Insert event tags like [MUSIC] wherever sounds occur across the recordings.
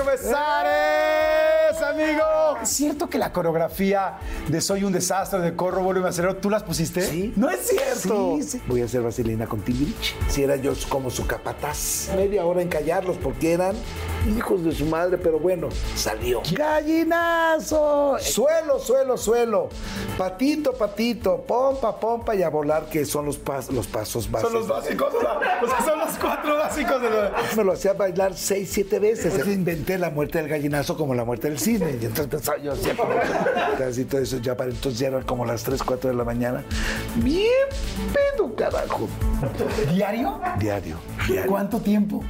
Mario Besares, amigo. ¿Es cierto que la coreografía de Soy un desastre, de Corro, y Acelero, tú las pusiste? Sí. No es cierto. Sí, sí. Voy a hacer vaselina con Timbiriche. Si era yo como su capataz. Media hora en callarlos porque eran hijos de su madre, pero bueno, salió. ¡Gallinazo! Suelo, suelo, suelo. Patito, patito. Pompa, pompa y a volar, que son los, pas- los pasos básicos. Son los básicos, o sea, son los cuatro básicos de lo... Me lo hacía bailar seis, siete veces. Entonces inventé la muerte del gallinazo como la muerte del cisne. Y entonces pensaba yo hacía [LAUGHS] como casi todo eso. Ya para entonces ya eran como las 3, 4 de la mañana. Bien pedo, carajo. ¿Diario? Diario, diario. ¿Cuánto tiempo?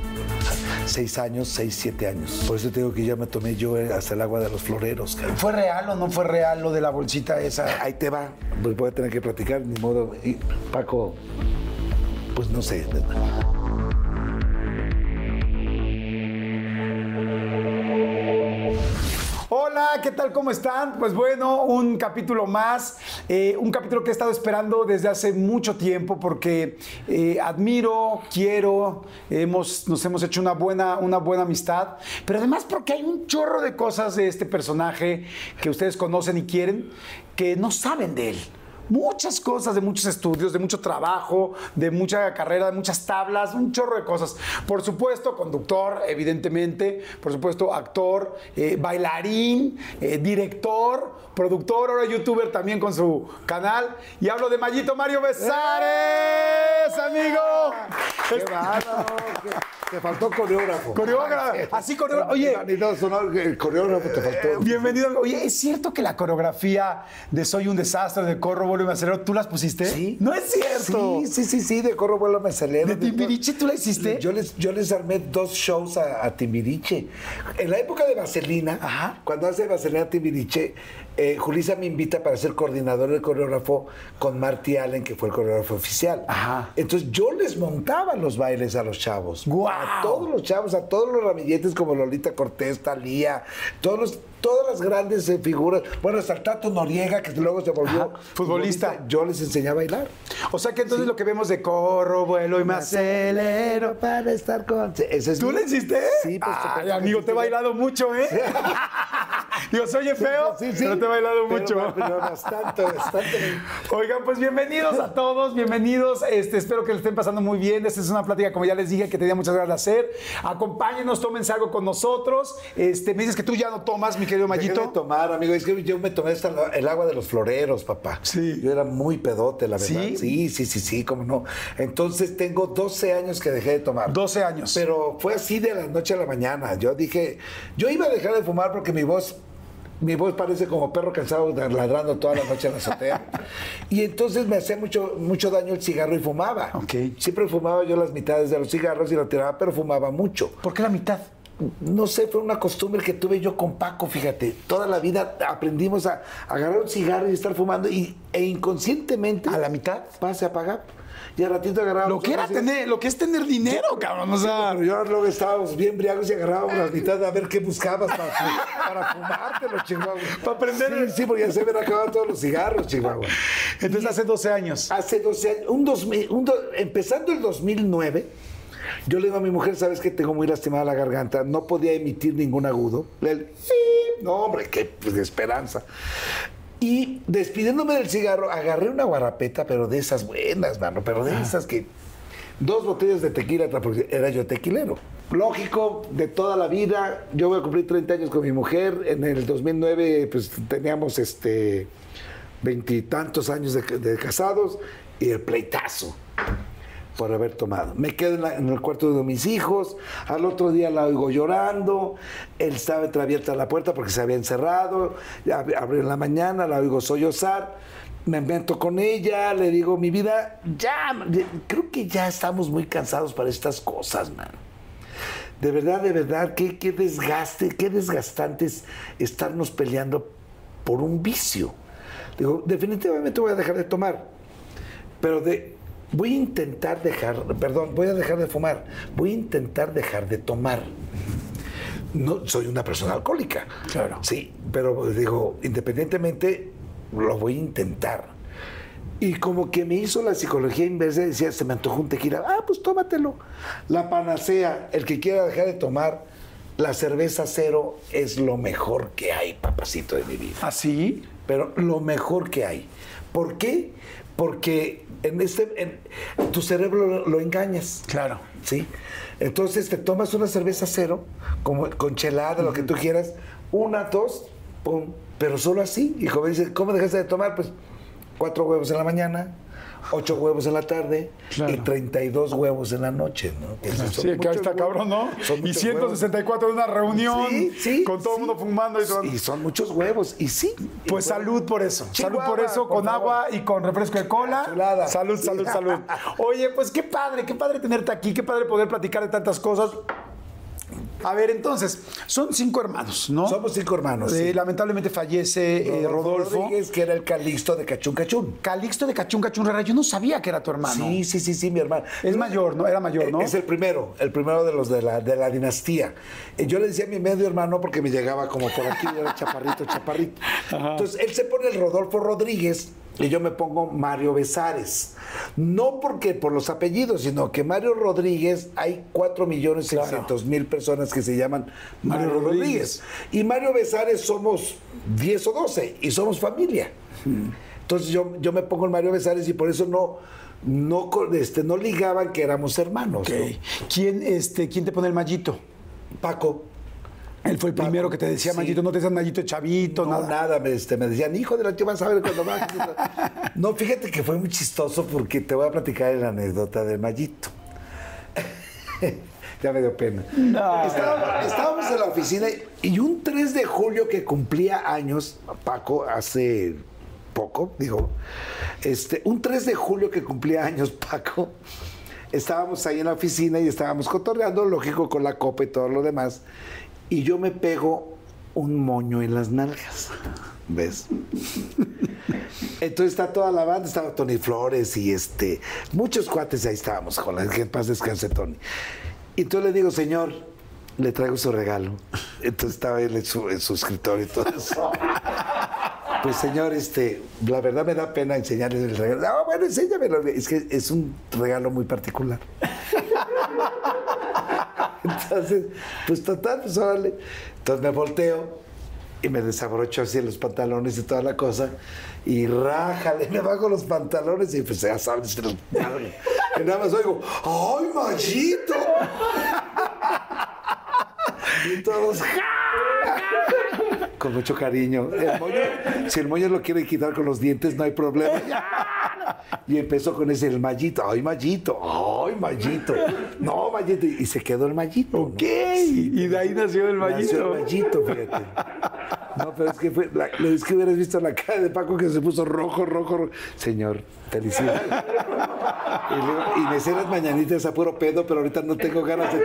Seis años, seis, siete años. Por eso te digo que ya me tomé yo eh, hasta el agua de los floreros. carajo. ¿Fue real o no fue real lo de la bolsita esa? Ahí te va. Pues voy a tener que platicar, ni modo. Y, Paco, pues no sé. Hola, ¿qué tal? ¿Cómo están? Pues bueno, un capítulo más, eh, un capítulo que he estado esperando desde hace mucho tiempo porque eh, admiro, quiero, hemos, nos hemos hecho una buena, una buena amistad, pero además porque hay un chorro de cosas de este personaje que ustedes conocen y quieren que no saben de él. Muchas cosas, de muchos estudios, de mucho trabajo, de mucha carrera, de muchas tablas, un chorro de cosas. Por supuesto, conductor, evidentemente, por supuesto, actor, eh, bailarín, eh, director, productor, ahora youtuber también con su canal. Y hablo de Mayito Mario Besares, amigo. ¡Qué bárbaro! Te faltó coreógrafo. Coreógrafo, así coreógrafo. Oye, el coreógrafo te faltó. bienvenido. Oye, ¿es cierto que la coreografía de Soy un desastre, de Corro, vuelo y me acelero, tú las pusiste? Sí. No es cierto. Sí, sí, sí, sí, de corro vuelo me acelero. ¿De Timbiriche tú la hiciste? Yo les, yo les armé dos shows a, a Timbiriche. En la época de Vaselina, Ajá. cuando hace Vaselina Timbiriche, eh, Julissa me invita para ser coordinador del coreógrafo con Marty Allen, que fue el coreógrafo oficial. Ajá. Entonces yo les montaba los bailes a los chavos. ¡Guau! A todos los chavos, a todos los ramilletes como Lolita Cortés, Talía, todos los, todas las grandes eh, figuras. Bueno, hasta el Tato Noriega, que luego se volvió Ajá, futbolista. Yo les enseñé a bailar. O sea que entonces lo que vemos de corro, vuelo y me acelero. para estar con. Ese es ¿Tú mi- le hiciste? Sí, pues. Ay, amigo, te he bailado mucho, ¿eh? [LAUGHS] Digo, soy feo, Sí, sí. pero te he bailado Pero, mucho. pero bastante, bastante. Oigan, pues bienvenidos a todos, bienvenidos. Este, espero que le estén pasando muy bien. Esta es una plática, como ya les dije, que tenía muchas ganas de hacer. Acompáñenos, tómense algo con nosotros. Este, me dices que tú ya no tomas, mi querido Dejé de Mayito. tomar, amigo. Es que yo me tomé hasta el agua de los floreros, papá. Sí. Yo era muy pedote, la verdad. ¿Sí? Sí, sí, sí, sí, cómo no. Entonces tengo 12 años que dejé de tomar. 12 años. Pero fue así de la noche a la mañana. Yo dije, yo iba a dejar de fumar porque mi voz, mi voz parece como perro cansado ladrando toda la noche en la azotea. [LAUGHS] y entonces me hacía mucho, mucho daño el cigarro y fumaba. Ok. Siempre fumaba yo las mitades de los cigarros y lo tiraba, pero fumaba mucho. ¿Por qué la mitad? No sé, fue una costumbre que tuve yo con Paco, fíjate. Toda la vida aprendimos a, agarrar un cigarro y estar fumando y, e inconscientemente... ¿A la mitad? Pase a apagar. Y al ratito agarrábamos... Lo que era tener, lo que es tener dinero, cabrón. O sea, Pero yo luego estábamos bien briagos y agarrábamos las mitades a ver qué buscabas para, para fumártelo, Chihuahua. Para aprender. Sí, sí, porque ya se habían acabado todos los cigarros, Chihuahua. entonces hace 12 años. Hace 12 años, un 2000, un do- empezando el 2009, yo le digo a mi mujer, sabes que tengo muy lastimada la garganta, no podía emitir ningún agudo. El, sí, no, hombre, qué pues, esperanza. Y despidiéndome del cigarro, agarré una guarapeta, pero de esas buenas, mano, pero de esas que dos botellas de tequila, porque era yo tequilero. Lógico, de toda la vida, yo voy a cumplir 30 años con mi mujer, en el 2009 pues teníamos este veintitantos años de, de casados y el pleitazo por haber tomado. Me quedo en, la- en el cuarto de mis hijos, al otro día la oigo llorando, él estaba entreabierta la puerta porque se había encerrado, ab- abrió en la mañana, la oigo sollozar, me meto con ella, le digo, mi vida, ya, creo que ya estamos muy cansados para estas cosas, man. De verdad, de verdad, qué, qué desgaste, qué desgastante es estarnos peleando por un vicio. Digo, definitivamente voy a dejar de tomar, pero de, voy a intentar dejar, perdón, voy a dejar de fumar, voy a intentar dejar de tomar. No soy una persona alcohólica. Claro. Sí, pero digo, independientemente, lo voy a intentar. Y como que me hizo la psicología inversa, decía, se me antojó un tequila, ah, pues tómatelo. La panacea, el que quiera dejar de tomar, la cerveza cero es lo mejor que hay, papacito de mi vida ¿Así? pero lo mejor que hay. ¿Por qué? Porque en este, en- tu cerebro lo, lo engañas. Claro. ¿Sí? Entonces te tomas una cerveza cero, como con chelada, lo que tú quieras, una, dos, pum, pero solo así. Y como dices, ¿cómo dejaste de tomar? Pues cuatro huevos en la mañana, ocho huevos en la tarde Claro. y 32 huevos en la noche, ¿no? Sí, que muchos está huevos. cabrón, ¿no? Son Y muchos 164 en una reunión Sí, sí, con todo el sí. mundo fumando y todo. Y son muchos huevos, y sí. Pues Y salud por eso. Chihuahua, salud por eso, con agua y con refresco de cola. Chulada. Salud, salud, salud. [LAUGHS] Oye, pues qué padre, qué padre tenerte aquí, qué padre poder platicar de tantas cosas. A ver, entonces, son cinco hermanos, ¿no? Somos cinco hermanos. Eh, sí. Lamentablemente fallece eh, Rodolfo. Rodríguez, que era el Calixto de Cachún Cachún. Calixto de Cachún Cachún Rara. Yo no sabía que era tu hermano. Sí, sí, sí, sí, mi hermano. Es mayor, ¿no? Era mayor, ¿no? Es el primero, el primero de los de la, de la dinastía. Eh, Yo le decía a mi medio hermano porque me llegaba como por aquí, yo era chaparrito, chaparrito. [LAUGHS] Entonces, él se pone el Rodolfo Rodríguez y yo me pongo Mario Besares. No porque por los apellidos, sino que Mario Rodríguez, hay 4 millones Claro. 600 mil personas que se llaman Mario, Mario Rodríguez. Rodríguez. Y Mario Besares somos 10 o 12 y somos familia. Entonces yo, yo me pongo el Mario Besares y por eso no, no, este, no ligaban que éramos hermanos. ¿Quién, este, ¿Quién te pone el mallito? Paco. Él fue el primero que te decía sí. mallito, no te decían mallito chavito, No, nada. nada, me, este, me decían, hijo de la tío, vas a ver cuando vas. no, fíjate que fue muy chistoso porque te voy a platicar la anécdota del Mallito. [LAUGHS] ya me dio pena. Estábamos, estábamos en la oficina y un 3 de julio que cumplía años, Paco, hace poco, digo, este, un 3 de julio que cumplía años, Paco, estábamos ahí en la oficina y estábamos cotorreando, lógico, con la copa y todo lo demás, y yo me pego un moño en las nalgas, ¿ves? Entonces está toda la banda, estaba Tony Flores y este, muchos cuates ahí estábamos, con la que paz descanse Tony. Y entonces le digo, señor, le traigo su regalo. Entonces estaba él en su, escritorio y todo eso. Pues señor, este, la verdad me da pena enseñarle el regalo. No, bueno, enséñamelo. Es que es un regalo muy particular. [LAUGHS] Entonces, pues total, pues órale. Entonces me volteo y me desabrocho así los pantalones y toda la cosa. Y rájale, [LAUGHS] me bajo los pantalones y pues ya sabes, los Y nada más oigo, ¡ay, machito! [LAUGHS] Y todos, con mucho cariño. El moño, si el moño lo quiere quitar con los dientes, no hay problema. Y empezó con ese, el mallito. ¡Ay, mallito! ¡Ay, mallito! No, mallito. Y se quedó el mallito. ¿no? Ok, y de ahí nació el Nació mallito. el mallito, fíjate. No, pero es que fue, la- es que hubieras visto la cara de Paco que se puso rojo, rojo, rojo. Señor, felicidades. Y, luego, y me sé las mañanitas a puro pedo, pero ahorita no tengo ganas de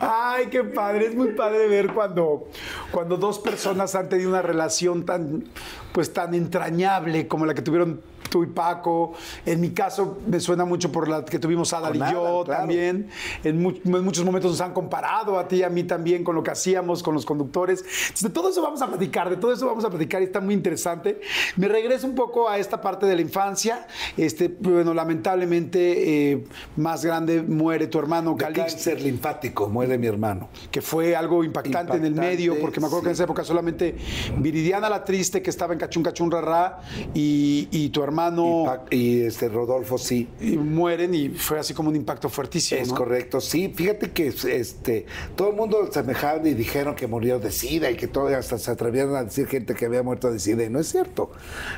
Ay, qué padre, es muy padre ver cuando, cuando dos personas han tenido una relación tan, pues, tan entrañable como la que tuvieron tú y Paco. En mi caso, me suena mucho por la que tuvimos Adal y yo claro. también. En, mu- en muchos momentos nos han comparado a ti y a mí también con lo que hacíamos con los conductores. Entonces, de todo eso vamos a platicar, de todo eso vamos a platicar y está muy interesante. Me regreso un poco a esta parte de la infancia. Este, bueno, lamentablemente, eh, más grande muere tu hermano De Calixto cáncer linfático, muere mi hermano. que fue algo impactante, en el Impactante, medio, porque me acuerdo que en sí. esa época solamente Viridiana la triste que estaba en Cachún Cachún Rará y, y tu hermano Y, Pa- y, este Rodolfo sí. y mueren y fue así como un impacto fuertísimo. Es ¿no? correcto, sí. Fíjate que este, todo el mundo se amejaban y dijeron que murió de SIDA y que todo, hasta se atrevieron a decir gente que había muerto de SIDA. Y no es cierto.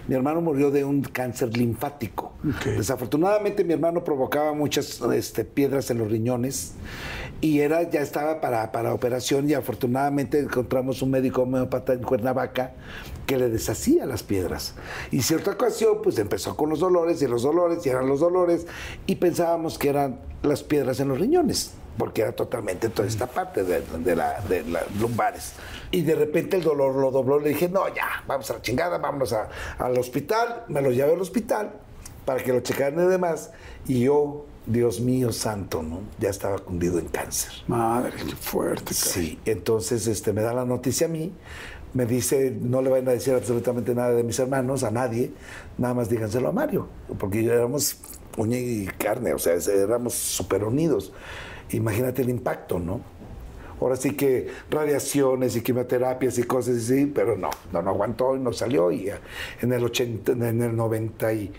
Mi hermano murió de un cáncer linfático. Desafortunadamente, mi hermano provocaba muchas este, piedras en los riñones y era, ya estaba para, para operación. Y afortunadamente encontramos un médico homeópata en Cuernavaca que le deshacía las piedras. Y cierta ocasión, pues empezó con los dolores y los dolores y eran los dolores y pensábamos que eran las piedras en los riñones, porque era totalmente toda esta parte de, de la, de las lumbares. Y de repente el dolor lo dobló, le dije, no, ya, vamos a la chingada, vámonos a- al hospital, me lo llevé al hospital para que lo checaran y demás, y yo, Dios mío santo, ¿no? Ya estaba cundido en cáncer. Madre, qué fuerte. caray. Sí, entonces este, me da la noticia a mí, me dice, no le vayan a decir absolutamente nada de mis hermanos, a nadie, nada más díganselo a Mario, porque éramos uña y carne, o sea, éramos súper unidos. Imagínate el impacto, ¿no? Ahora sí que radiaciones y quimioterapias y cosas así, pero no, no, no aguantó y no salió y en el 80, en el 92,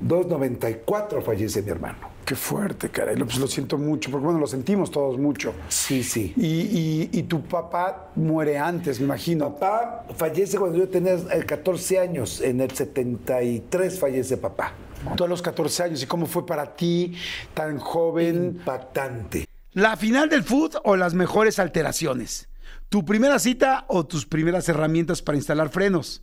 94 fallece mi hermano. Qué fuerte, caray. Lo- Pues lo siento mucho, porque bueno, lo sentimos todos mucho. Sí, sí. Y, y- y tu papá muere antes, me imagino. Papá fallece cuando yo tenía eh, 14 años. En el 73 fallece papá. Tú a los 14 años, ¿y cómo fue para ti, tan joven? Impactante. ¿La final del food o las mejores alteraciones? ¿Tu primera cita o tus primeras herramientas para instalar frenos?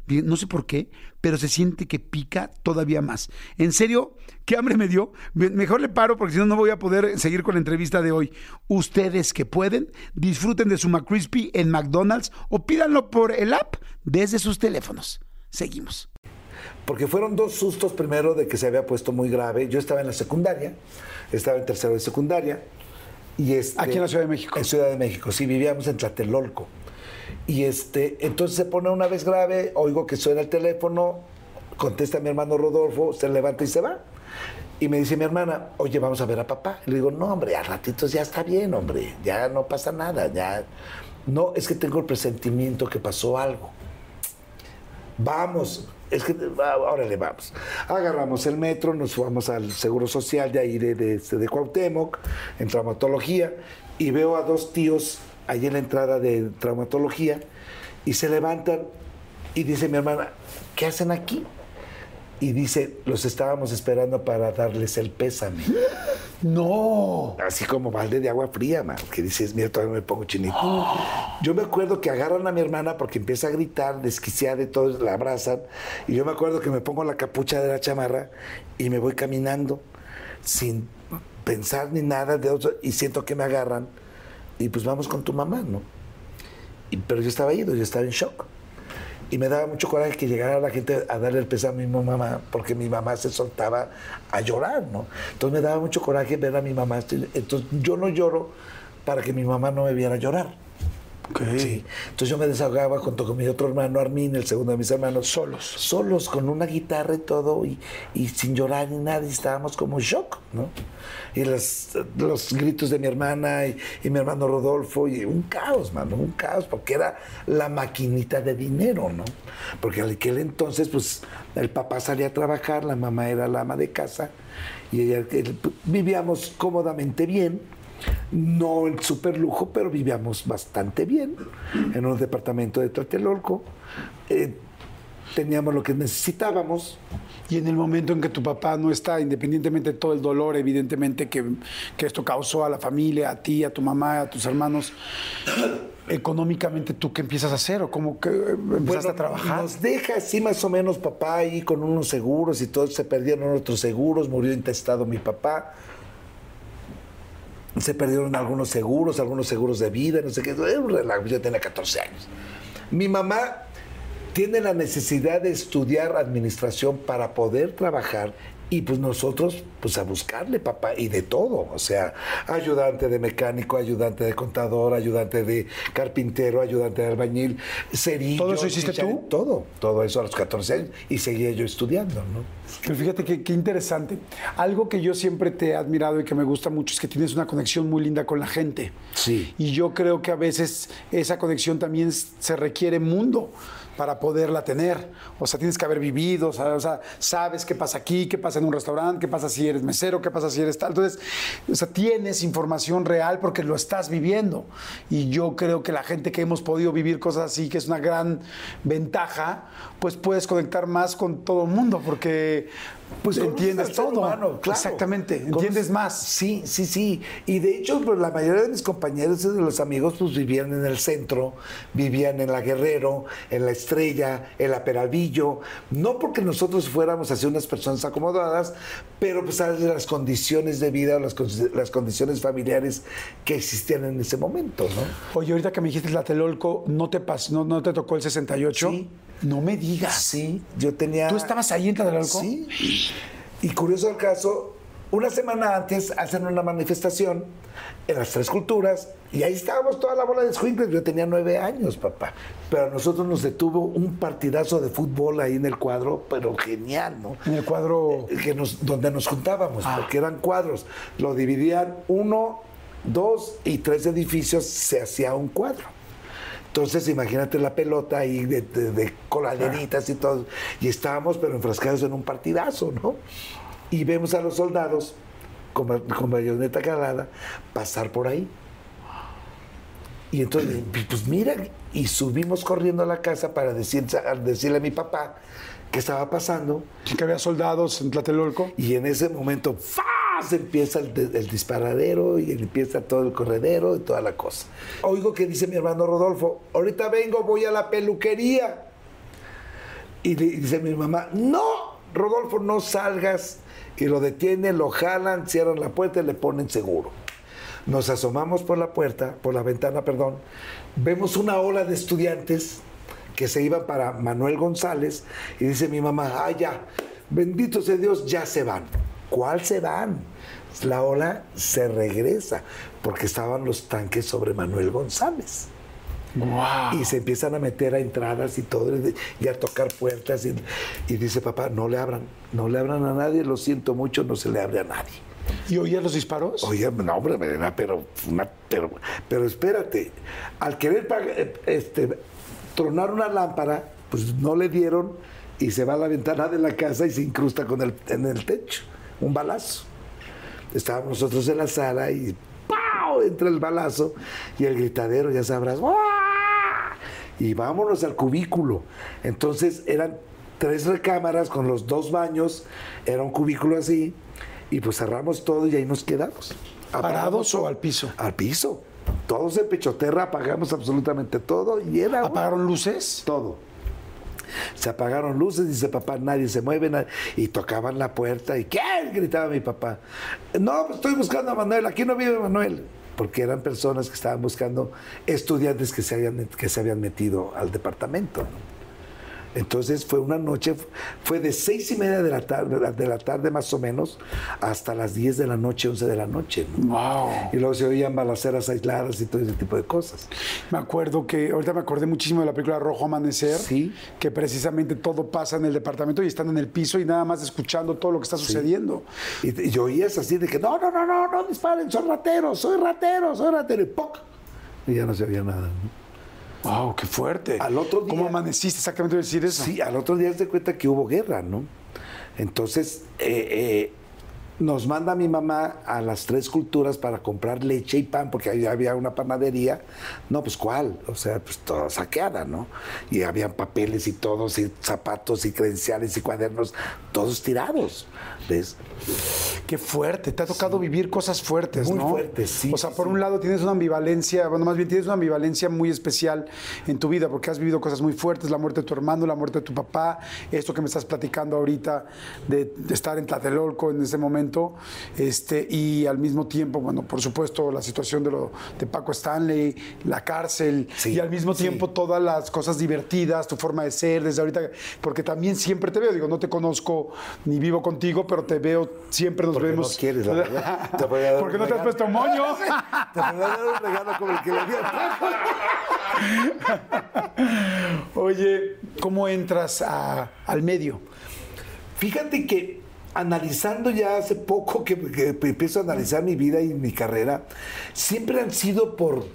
no sé por qué, pero se siente que pica todavía más. En serio, qué hambre me dio. Me- Mejor le paro porque si no, no voy a poder seguir con la entrevista de hoy. Ustedes que pueden, disfruten de su McCrispy en McDonald's o pídanlo por el app desde sus teléfonos. Seguimos. Porque fueron dos sustos primero de que se había puesto muy grave. Yo estaba en la secundaria, estaba en tercero de secundaria. Y este, Aquí en la Ciudad de México. En Ciudad de México, sí, vivíamos en Tlatelolco. Y este, entonces se pone una vez grave, oigo que suena el teléfono, contesta mi hermano Rodolfo, se levanta y se va. Y me dice mi hermana, oye, vamos a ver a papá. Le digo, no, hombre, a ratitos ya está bien, hombre, ya no pasa nada, ya. No, es que tengo el presentimiento que pasó algo. Vamos, es que ah, órale, vamos. Agarramos el metro, nos fuimos al Seguro Social de ahí de, de, este, de Cuauhtémoc, en traumatología, y veo a dos tíos ahí en la entrada de traumatología, y se levantan y dice mi hermana, ¿qué hacen aquí? Y dice, los estábamos esperando para darles el pésame. [GASPS] No. Así como balde de agua fría, man, que dices, mira, todavía me pongo chinito. [GASPS] Yo me acuerdo que agarran a mi hermana porque empieza a gritar, desquiciada y todos la abrazan. Y yo me acuerdo que me pongo la capucha de la chamarra y me voy caminando sin pensar ni nada de otro y siento que me agarran y pues vamos con tu mamá, ¿no? Pero yo estaba ido, yo estaba en shock. Y me daba mucho coraje que llegara la gente a darle el pésame a mi mamá, porque mi mamá se soltaba a llorar, ¿no? Entonces me daba mucho coraje ver a mi mamá. Entonces yo no lloro para que mi mamá no me viera llorar. Sí. Entonces yo me desahogaba junto con mi otro hermano Armin, el segundo de mis hermanos. Solos. Solos, con una guitarra y todo, y, y sin llorar ni nada, y estábamos como shock, ¿no? Y las- los gritos de mi hermana y, mi hermano Rodolfo, y un caos, mano, un caos, porque era la maquinita de dinero, ¿no? Porque en aquel entonces, pues, el papá salía a trabajar, la mamá era la ama de casa, y ella, el- vivíamos cómodamente bien, no en super lujo, pero vivíamos bastante bien en un departamento de Tlatelolco. Eh, teníamos lo que necesitábamos. Y en el momento en que tu papá no está, independientemente de todo el dolor, evidentemente, que, que esto causó a la familia, a ti, a tu mamá, a tus hermanos, [CLEARS THROAT] económicamente, ¿tú qué empiezas a hacer? ¿O cómo que empezaste Bueno, a trabajar? Nos deja así más o menos papá ahí con unos seguros y todos se perdieron otros seguros, murió intestado mi papá. Se perdieron algunos seguros, algunos seguros de vida, no sé qué. Era un relajo, yo tenía 14 años. Mi mamá tiene la necesidad de estudiar administración para poder trabajar y pues nosotros pues a buscarle papá y de todo, o sea, ayudante de mecánico, ayudante de contador, ayudante de carpintero, ayudante de albañil, cerillo. ¿Todo eso hiciste tú? Todo, todo eso a los 14 años y seguía yo estudiando, ¿no? Pero fíjate qué, qué interesante. Algo que yo siempre te he admirado y que me gusta mucho es que tienes una conexión muy linda con la gente. Sí. Y yo creo que a veces esa conexión también se requiere mundo para poderla tener. O sea, tienes que haber vivido, o sea, sabes qué pasa aquí, qué pasa en un restaurante, qué pasa si eres mesero, qué pasa si eres tal. Entonces, o sea, tienes información real porque lo estás viviendo. Y yo creo que la gente que hemos podido vivir cosas así, que es una gran ventaja, pues puedes conectar más con todo el mundo porque pues entiendes todo. humano, claro. Exactamente, entiendes más. Sí, sí, sí. Y de hecho, pues la mayoría de mis compañeros y de los amigos, pues vivían en el centro, vivían en la Guerrero, en la Estrella, en la Peralvillo. No porque nosotros fuéramos así unas personas acomodadas, pero pues sabes de las condiciones de vida, las, las condiciones familiares que existían en ese momento, ¿no? Oye, ahorita que me dijiste Tlatelolco, ¿no te, pas- no, no te tocó el 68? Sí. No me digas. Sí, yo tenía... ¿Tú estabas ahí en Tlatelolco? Sí. Y curioso el caso, una semana antes hacen una manifestación en las tres culturas y ahí estábamos toda la bola de escuincles. Yo tenía nueve años, papá. Pero a nosotros nos detuvo un partidazo de fútbol ahí en el cuadro, pero genial, ¿no? En el cuadro. que nos, donde nos juntábamos, Ah. porque eran cuadros. Lo dividían uno, dos y tres edificios, se hacía un cuadro. Entonces, imagínate la pelota ahí de, de- de coladeritas y todo. Y estábamos, pero enfrascados en un partidazo, ¿no? Y vemos a los soldados con, con bayoneta calada pasar por ahí. Y entonces, pues mira, y subimos corriendo a la casa para decir, decirle a mi papá qué estaba pasando. Que había soldados en Tlatelolco. Y en ese momento, ¡faz! empieza el, de- el disparadero y empieza todo el corredero y toda la cosa. Oigo que dice mi hermano Rodolfo, ahorita vengo, voy a la peluquería. Y dice mi mamá, no, Rodolfo, no salgas. Y lo detienen, lo jalan, cierran la puerta y le ponen seguro. Nos asomamos por la puerta, por la ventana, perdón. Vemos una ola de estudiantes que se iban para Manuel González y dice mi mamá, ah, ya, bendito sea Dios, ya se van. ¿Cuál se van? La ola se regresa porque estaban los tanques sobre Manuel González. ¡Wow! Y se empiezan a meter a entradas y todo, y a tocar puertas. Y, y dice papá, no le abran, no le abran a nadie, lo siento mucho, no se le abre a nadie. ¿Y oías los disparos? Oye, no, hombre, pero, una- pero, pero espérate, al querer eh, este, tronar una lámpara, pues no le dieron y se va a la ventana de la casa y se incrusta con el, en el techo, un balazo. Estábamos nosotros en la sala y ¡pau! entra el balazo y el gritadero, ya sabrás, ¡guau! y vámonos al cubículo. Entonces eran tres recámaras con los dos baños, era un cubículo así, y pues cerramos todo y ahí nos quedamos. ¿Parados Apagamos o todo. al piso? Al piso. Todos en pechoterra, apagamos absolutamente todo y era ¿Apagaron luces? todo. Se apagaron luces, dice papá, nadie se mueve, y tocaban la puerta y ¿quién? gritaba mi papá. No, pues estoy buscando a Manuel, aquí no vive Manuel. porque eran personas que estaban buscando estudiantes que se habían, que se habían metido al departamento. Entonces fue una noche, fue de seis y media de la tarde, de la tarde más o menos, hasta las 10 de la noche, 11 de la noche. ¿no? Wow. Y luego se oían balaceras aisladas y todo ese tipo de cosas. Me acuerdo que, ahorita me acordé muchísimo de la película Rojo Amanecer, Sí. que precisamente todo pasa en el departamento y están en el piso y nada más escuchando todo lo que está sucediendo. Y, y oías así de que no, no, no, no, no disparen, son rateros, soy ratero, soy ratero. Y ¡poc! Y ya no se oía nada. ¿no? Wow, qué fuerte. Al otro día- ¿Cómo amaneciste exactamente a decir eso? Sí, al otro día se cuenta que hubo guerra, ¿no? Entonces, eh, eh, nos manda mi mamá a las tres culturas para comprar leche y pan, porque ahí había una panadería. No, pues ¿cuál? O sea, pues toda saqueada, ¿no? Y habían papeles y todos, y zapatos y credenciales y cuadernos, todos tirados, ¿ves? Qué fuerte, te ha tocado vivir cosas fuertes, Muy ¿no? fuertes, sí, O sea, por sí. un lado tienes una ambivalencia, bueno, más bien tienes una ambivalencia muy especial en tu vida, porque has vivido cosas muy fuertes, la muerte de tu hermano, la muerte de tu papá, esto que me estás platicando ahorita de, de estar en Tlatelolco en ese momento, este, y al mismo tiempo, bueno, por supuesto, la situación de, lo, de Paco Stanley, la cárcel, Sí, y al mismo sí. tiempo todas las cosas divertidas, tu forma de ser desde ahorita, porque también siempre te veo, digo, no te conozco ni vivo contigo, pero te veo, siempre nos Porque no vemos. quieres, la verdad. [LAUGHS] Te voy a dar ¿Por qué un no te has puesto moño? [LAUGHS] Te voy a dar un regalo como el que le di a Paco. [LAUGHS] Oye, ¿cómo entras a- al medio? Fíjate que analizando ya hace poco que, que empiezo a analizar mi vida y mi carrera, siempre han sido por,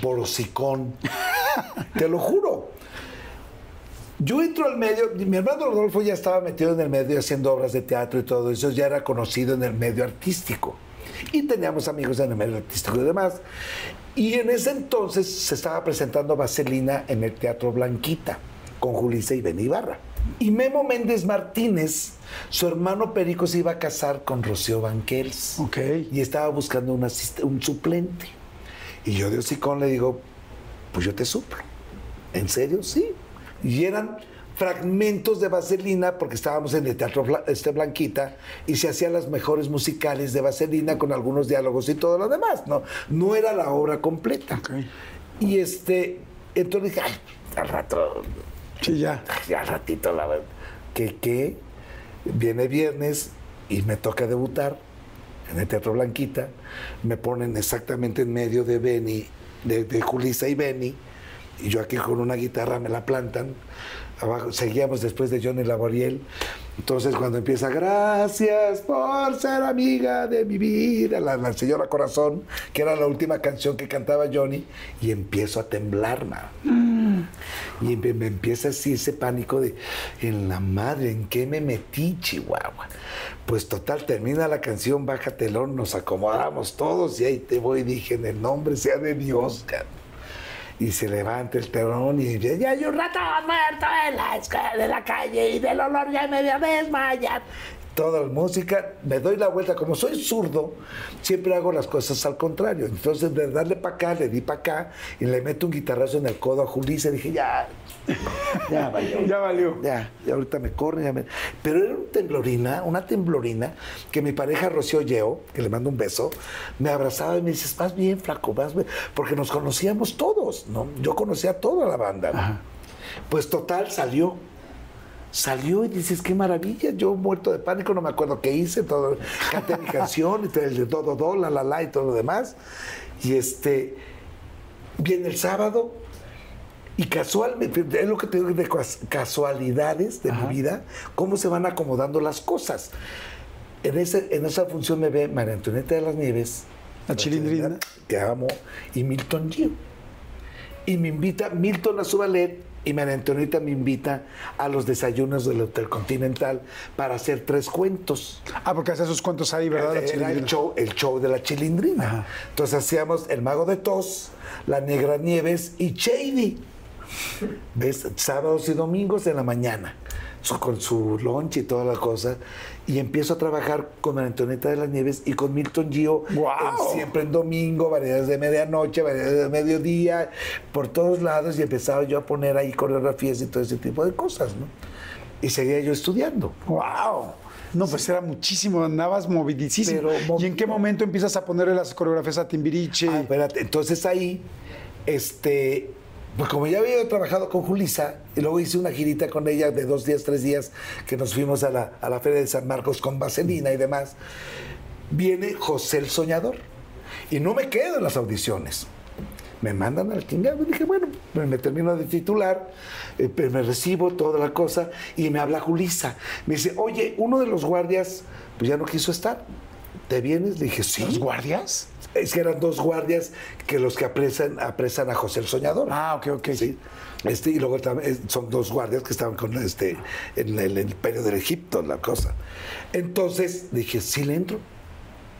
por hocicón. [LAUGHS] Te lo juro. Yo entro al medio, mi hermano Rodolfo ya estaba metido en el medio haciendo obras de teatro y todo eso, ya era conocido en el medio artístico. Y teníamos amigos en el medio artístico y demás. Y en ese entonces se estaba presentando Vaselina en el Teatro Blanquita con Julissa y Ben Ibarra. Y Memo Méndez Martínez, su hermano Perico se iba a casar con Rocío Banquels. Ok. Y estaba buscando un, suplente. Y yo de hocicón le digo, pues yo te suplo. ¿En serio? Sí. Y eran fragmentos de Vaselina, porque estábamos en el Teatro este Blanquita, y se hacían las mejores musicales de Vaselina con algunos diálogos y todo lo demás. No, no era la obra completa. Y este, entonces dije, ay, al rato, Sí, ya. [LAUGHS] ya ratito la verdad. Que, que viene viernes y me toca debutar en el Teatro Blanquita. Me ponen exactamente en medio de Benny, de, de Julissa y Benny. Y yo aquí con una guitarra me la plantan. Abajo, seguíamos después de Johnny Laboriel. Entonces cuando empieza, gracias por ser amiga de mi vida, la, la señora Corazón, que era la última canción que cantaba Johnny, y empiezo a temblar, man. Y me, empieza así ese pánico de, en la madre, ¿en qué me metí, Chihuahua? Pues total, termina la canción, baja telón, nos acomodamos todos y ahí te voy, dije, en el nombre sea de Dios, cabrón. Y se levanta el telón y dice, ya hay un ratón muerto en la, de la calle y del olor ya me voy a desmayar. Toda la música, me doy la vuelta. Como soy zurdo, siempre hago las cosas al contrario. Entonces, de darle para acá, le di para acá y le meto un guitarrazo en el codo a Julissa y dije, ya, ya valió. [LAUGHS] Ya valió. Ya, y ahorita me corren. ya me- Pero era una temblorina, una temblorina, que mi pareja Rocío Yeo, que le mando un beso, me abrazaba y me dice, vas bien, flaco, vas bien. Porque nos conocíamos todos, ¿no? Yo conocía a toda la banda. ¿no? Pues total, salió. Salió y dices, qué maravilla, yo muerto de pánico, no me acuerdo qué hice, todo, canté mi canción, y [LAUGHS] el de do, do, do, la, la, la y todo lo demás. Y este, viene el sábado, y casualmente, es lo que te digo de cas- casualidades de mi vida, cómo se van acomodando las cosas. En, ese, en esa función me ve María Antonieta de las Nieves, La Chilindrina. que amo, y Milton Gio. Y me invita Milton a su ballet y María Antonieta me invita a los desayunos del Hotel Continental para hacer tres cuentos. Ah, porque hace esos cuentos ahí, ¿verdad? Era el show, el show de la chilindrina. Entonces hacíamos El Mago de Tos, La Negra Nieves y Shady. ¿Ves? Sábados y domingos en la mañana, con su lunch y toda la cosa. Y empiezo a trabajar con Antonieta de las Nieves y con Milton Gio. ¡Guau! en siempre en domingo, variedades de medianoche, variedades de mediodía, por todos lados. Y empezaba yo a poner ahí coreografías y todo ese tipo de cosas, ¿no? Y seguía yo estudiando. ¡Wow! No, pues era muchísimo, andabas movidísimo. Pero ¿Y en qué momento empiezas a ponerle las coreografías a Timbiriche? Ah, espérate. Entonces ahí, este, pues como ya había trabajado con Julisa, y luego hice una girita con ella de dos días, tres días, que nos fuimos a la, a la Feria de San Marcos con Vaselina y demás, viene José el Soñador. Y no me quedo en las audiciones. Me mandan al chingado. Y dije, bueno, me, me termino de titular, eh, me recibo toda la cosa, y me habla Julisa. Me dice, oye, uno de los guardias, pues ya no quiso estar. ¿Te vienes? Le dije, sí. ¿Los guardias? Es que eran dos guardias que los que apresan, apresan a José el Soñador. Ah, ok, ok. Sí. Este, y luego también eh, son dos guardias que estaban con este en el, imperio del Egipto, la cosa. Entonces dije, sí le entro.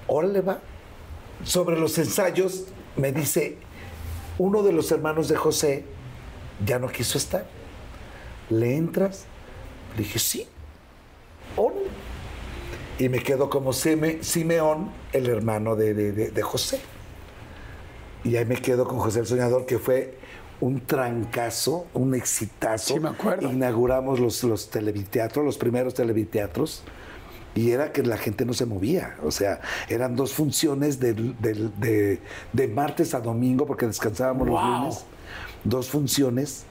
Órale va. Sobre los ensayos me dice, uno de los hermanos de José ya no quiso estar. ¿Le entras? Le dije, sí. Órale y me quedo como Sime- Simeón, el hermano de, de- de- de José. Y ahí me quedo con José el Soñador, que fue un trancazo, un exitazo. Sí, me acuerdo. Inauguramos los, los televiteatros, los primeros televiteatros, y era que la gente no se movía. O sea, eran dos funciones del- de, de martes a domingo, porque descansábamos los lunes. Dos funciones.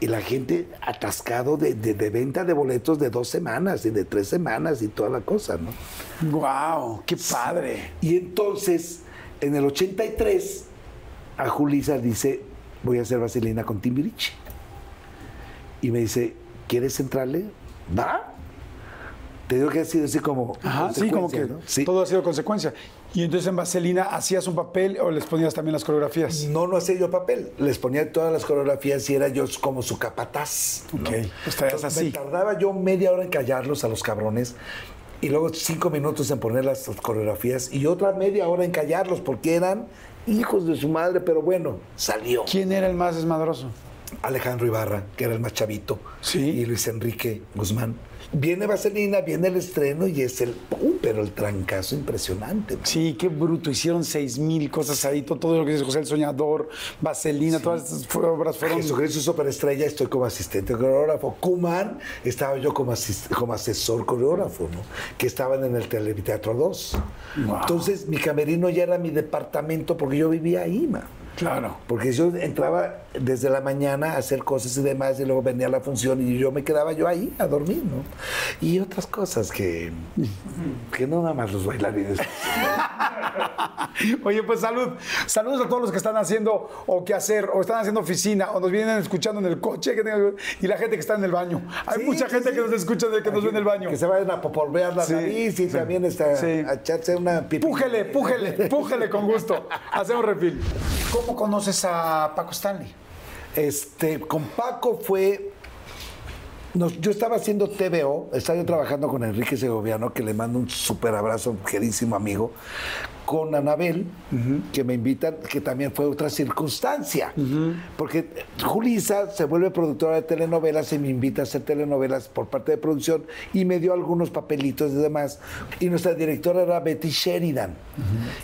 Y la gente atascado de, de- de venta de boletos de dos semanas y de tres semanas y toda la cosa, ¿no? ¡Wow! ¡Qué padre! Y entonces, en el 83, a Julisa dice, voy a hacer vaselina con Timbiriche. Y me dice, ¿quieres entrarle? ¿Va? Te digo que ha sido así como Ajá, sí, como que ¿no? Sí. todo ha sido consecuencia. Y entonces en Vaselina, ¿hacías un papel o les ponías también las coreografías? No, no hacía yo papel. Les ponía todas las coreografías y era yo como su capataz. ¿no? Ok, pues Entonces, así. Me tardaba yo media hora en callarlos a los cabrones y luego cinco minutos en poner las coreografías y otra media hora en callarlos porque eran hijos de su madre, pero bueno, salió. ¿Quién era el más desmadroso? Alejandro Ibarra, que era el más chavito, Sí. y Luis Enrique Guzmán. Viene Vaselina, viene el estreno y es el ¡pum! pero el trancazo impresionante. ¿no? Sí, qué bruto. Hicieron seis mil cosas ahí. Todo, todo lo que dice José el Soñador, Vaselina, todas estas obras fueron. Jesucristo Superestrella, estoy como asistente coreógrafo. Kuman, estaba yo como, como asesor coreógrafo, ¿no? Que estaban en el Televiteatro 2. Wow. Entonces, mi camerino ya era mi departamento porque yo vivía ahí, ma. Claro. Porque yo entraba desde la mañana a hacer cosas y demás, y luego venía la función y yo me quedaba yo ahí a dormir, ¿no? Y otras cosas que, que no nada más los bailarines. [LAUGHS] Oye, pues salud. Saludos a todos los que están haciendo o qué hacer, o están haciendo oficina, o nos vienen escuchando en el coche, que tengan- y la gente que está en el baño. Hay Sí, mucha sí, gente sí. que nos escucha, de que nos ve en el baño. Que se vayan a popolvear la Sí, nariz y sí. también está, Sí. a echarse una pipi. Pújele, pújele, pújele con gusto. [LAUGHS] Hacemos refil. ¿Cómo conoces a Paco Stanley? Este, con Paco fue. yo estaba haciendo TVO, estaba yo trabajando con Enrique Segoviano, que le mando un súper abrazo, queridísimo amigo, con Anabel, que me invitan, que también fue otra circunstancia, porque Julisa se vuelve productora de telenovelas y me invita a hacer telenovelas por parte de producción y me dio algunos papelitos y demás. Y nuestra directora era Betty Sheridan.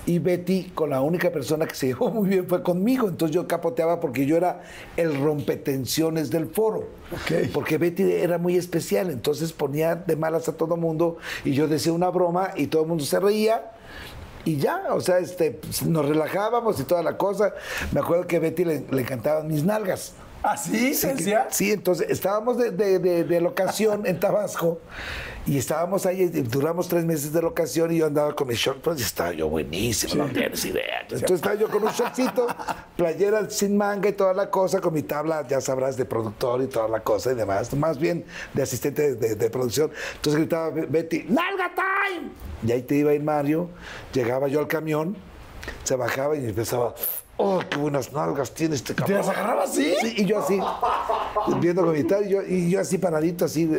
Y Betty, con la única persona que se [LAUGHS] llevó muy bien fue conmigo. Entonces yo capoteaba porque yo era el rompetensiones del foro. Ok. Porque Betty era muy especial. Entonces ponía de malas a todo mundo y yo decía una broma y todo el mundo se reía. Y ya, o sea, este, pues, nos relajábamos y toda la cosa. Me acuerdo que a Betty le, le encantaban mis nalgas. ¿Ah, sí? Sí, entonces estábamos de, de- de- de locación en Tabasco y estábamos ahí, y duramos tres meses de locación y yo andaba con mi short, pues estaba yo buenísimo, no tienes idea. Entonces estaba yo con un shortcito, [LAUGHS] playera sin manga y toda la cosa, con mi tabla, ya sabrás, de productor y toda la cosa y demás, más bien de asistente de, de producción. Entonces gritaba Betty, ¡Nalga time! Y ahí te iba a ir Mario, llegaba yo al camión, se bajaba y empezaba. ¡Oh, qué buenas nalgas tiene este cabrón! las agarraba así? Sí, y yo así, viendo con mi tal, y yo, y yo así paradito, así,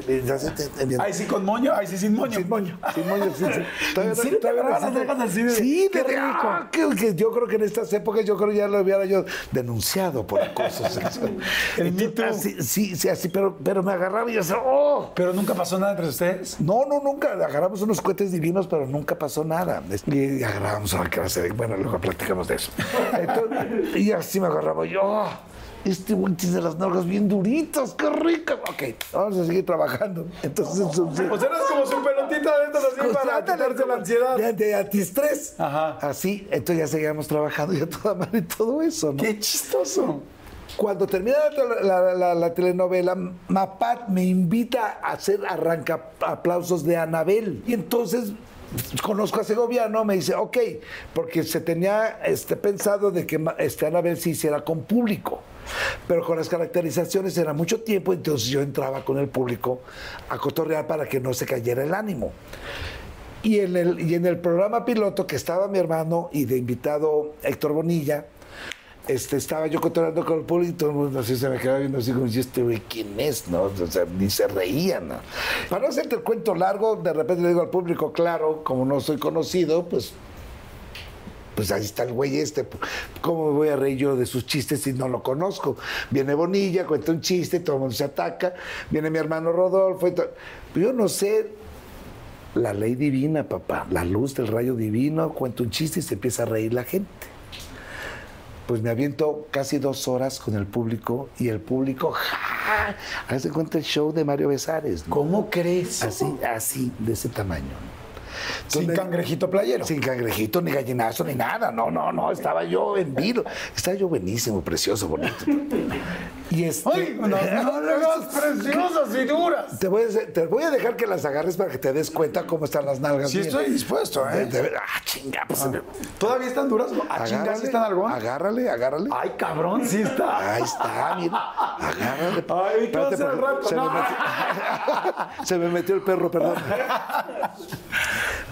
Ahí sí con moño, ahí sí sin moño. sin moño, sin moño, sí, sí. [LAUGHS] ¿En serio te agarrabas las nalgas así de- Sí, qué de- rico? ah, que, que yo creo que en estas épocas, yo creo que ya lo hubiera yo denunciado por acoso sexual. [LAUGHS] El así, sí, sí, así, pero, pero me agarraba y yo, así, ¡oh! Pero nunca pasó nada entre ustedes. No, no, nunca. Agarramos unos cohetes divinos, pero nunca pasó nada. Y agarrábamos a la clase. Bueno, luego platicamos de eso. [LAUGHS] Entonces, y así me agarraba yo. este güey tiene las nalgas bien duritas, qué rica. Ok, vamos a seguir trabajando. Entonces, O sea, eres como su pelotita de estas así para quitarse la ansiedad. De, de antistrés. Ajá. Así, entonces ya seguíamos trabajando y a toda madre y todo eso, ¿no? Qué chistoso. Cuando termina la, la- la- la telenovela, Mapat me invita a hacer arranca aplausos de Anabel. Y entonces conozco a Segoviano, me dice, ok, porque se tenía este, pensado de que este, Anabel se hiciera con público. Pero con las caracterizaciones era mucho tiempo, entonces yo entraba con el público a cotorrear para que no se cayera el ánimo. Y en el, y en el programa piloto que estaba mi hermano y de invitado Héctor Bonilla, este, estaba yo cotorreando con el público y todo el mundo se me quedaba viendo así como, "¿Y este güey quién es? ¿no? O sea, ni se reían. ¿no? Para no hacerte el cuento largo, de repente le digo al público, claro, como no soy conocido, pues pues ahí está el güey este, ¿cómo me voy a reír yo de sus chistes si no lo conozco? Viene Bonilla, cuenta un chiste, todo el mundo se ataca, viene mi hermano Rodolfo, y yo no sé, la ley divina, papá, la luz del rayo divino, cuenta un chiste y se empieza a reír la gente. Pues me aviento casi dos horas con el público y el público, ¡ja! Haz de cuenta el show de Mario Besares. ¿no? ¿Cómo crees? Así, así, de ese tamaño. Sin cangrejito playero. sin cangrejito, ni gallinazo, ni nada. No, no, no. Estaba yo en vilo. Estaba yo buenísimo, precioso, bonito. [LAUGHS] Y este. Ay, unas [LAUGHS] nalgas preciosas y duras. Te voy, a, te voy a dejar que las agarres para que te des cuenta cómo están las nalgas. Sí bien. estoy dispuesto, ¿eh? ah, chinga, pues. ¿Todavía están duras? ¿A chingas están algo? Agárrale, agárrale. Ay, cabrón, sí está. Ahí está, mira. Agárrale. Ay, ¿qué va a Espérate, rato? Se, me No. metió, [LAUGHS] se me metió el perro, perdón.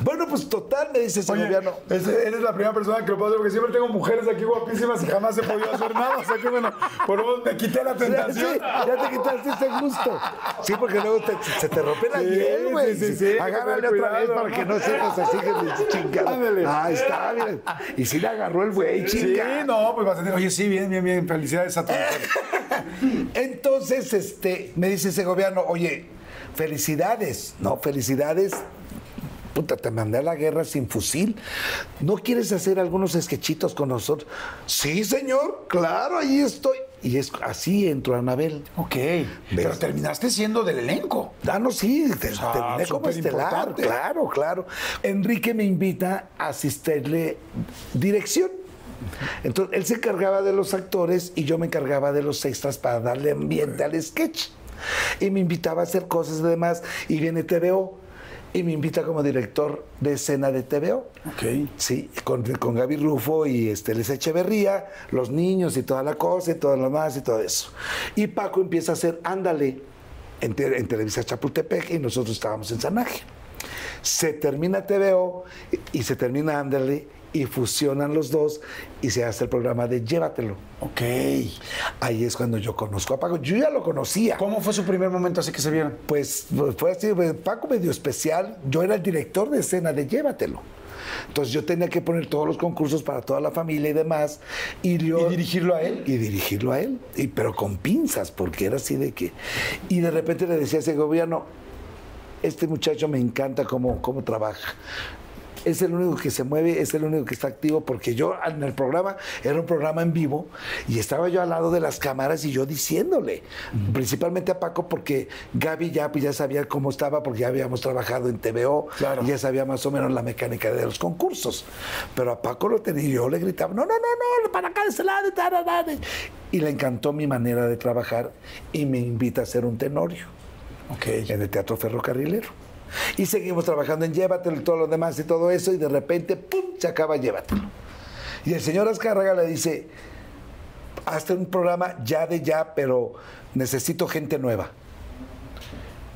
Bueno, pues total, me dice ese gobierno. es- eres la primera persona que lo puedo hacer porque siempre tengo mujeres aquí guapísimas y jamás he podido hacer nada. O sea que bueno, por lo menos me quité la Sí, tentación. ya te quitaste ese gusto. Sí, porque luego te- se te rompe la Sí, hiel, güey. sí, sí, sí, Agárrale otra vez para que no sepas así que me chingada. Ahí está, mira. Y sí le agarró el güey, Sí, chinga. no, pues vas a tener. Oye, sí, bien, bien, bien. Felicidades a tu mujer. [LAUGHS] Entonces, este, me dice ese gobierno, oye, felicidades. No, felicidades. Puta, te mandé a la guerra sin fusil. ¿No quieres hacer algunos esquechitos con nosotros? Sí, señor, claro, ahí estoy. Y es así entró Anabel. Ok. Pero terminaste siendo del elenco. Ah, no, sí, te- sea, terminé como estelar, superimportante. claro, claro. Enrique me invita a asistirle dirección. Entonces, él se encargaba de los actores y yo me encargaba de los extras para darle ambiente al sketch. Y me invitaba a hacer cosas y demás. Y viene TVO y me invita como director de escena de TVO. Ok. Sí, con, con Gaby Rufo y este, Les Echeverría, los niños y toda la cosa y todo lo más y todo eso. Y Paco empieza a hacer Ándale en, te- en Televisa Chapultepec y nosotros estábamos en Sanaje. Se termina TVO y, y se termina Ándale y fusionan los dos y se hace el programa de Llévatelo. Ok. Ahí es cuando yo conozco a Paco. Yo ya lo conocía. ¿Cómo fue su primer momento así que se vieron? Pues fue así, pues, Paco medio especial. Yo era el director de escena de Llévatelo. Entonces yo tenía que poner todos los concursos para toda la familia y demás. Y, yo, ¿Y dirigirlo a él? Y dirigirlo a él. Y, pero con pinzas, porque era así de que... Y de repente le decía a ese gobierno, este muchacho me encanta cómo, cómo trabaja. Es el único que se mueve, es el único que está activo, porque yo en el programa, era un programa en vivo, y estaba yo al lado de las cámaras y yo diciéndole, principalmente a Paco, porque Gaby ya, pues, ya sabía cómo estaba, porque ya habíamos trabajado en TVO, Claro. y ya sabía más o menos la mecánica de los concursos. Pero a Paco lo tenía, y yo le gritaba, no, no, no, no, para acá de ese lado, ta, ta, ta". y le encantó mi manera de trabajar, y me invita a hacer un tenorio Ok. en el Teatro Ferrocarrilero. Y seguimos trabajando en Llévatelo y todo lo demás y todo eso, y de repente, ¡pum!, se acaba Llévatelo. Y el señor Azcárraga le dice, hazte un programa ya de ya, pero necesito gente nueva.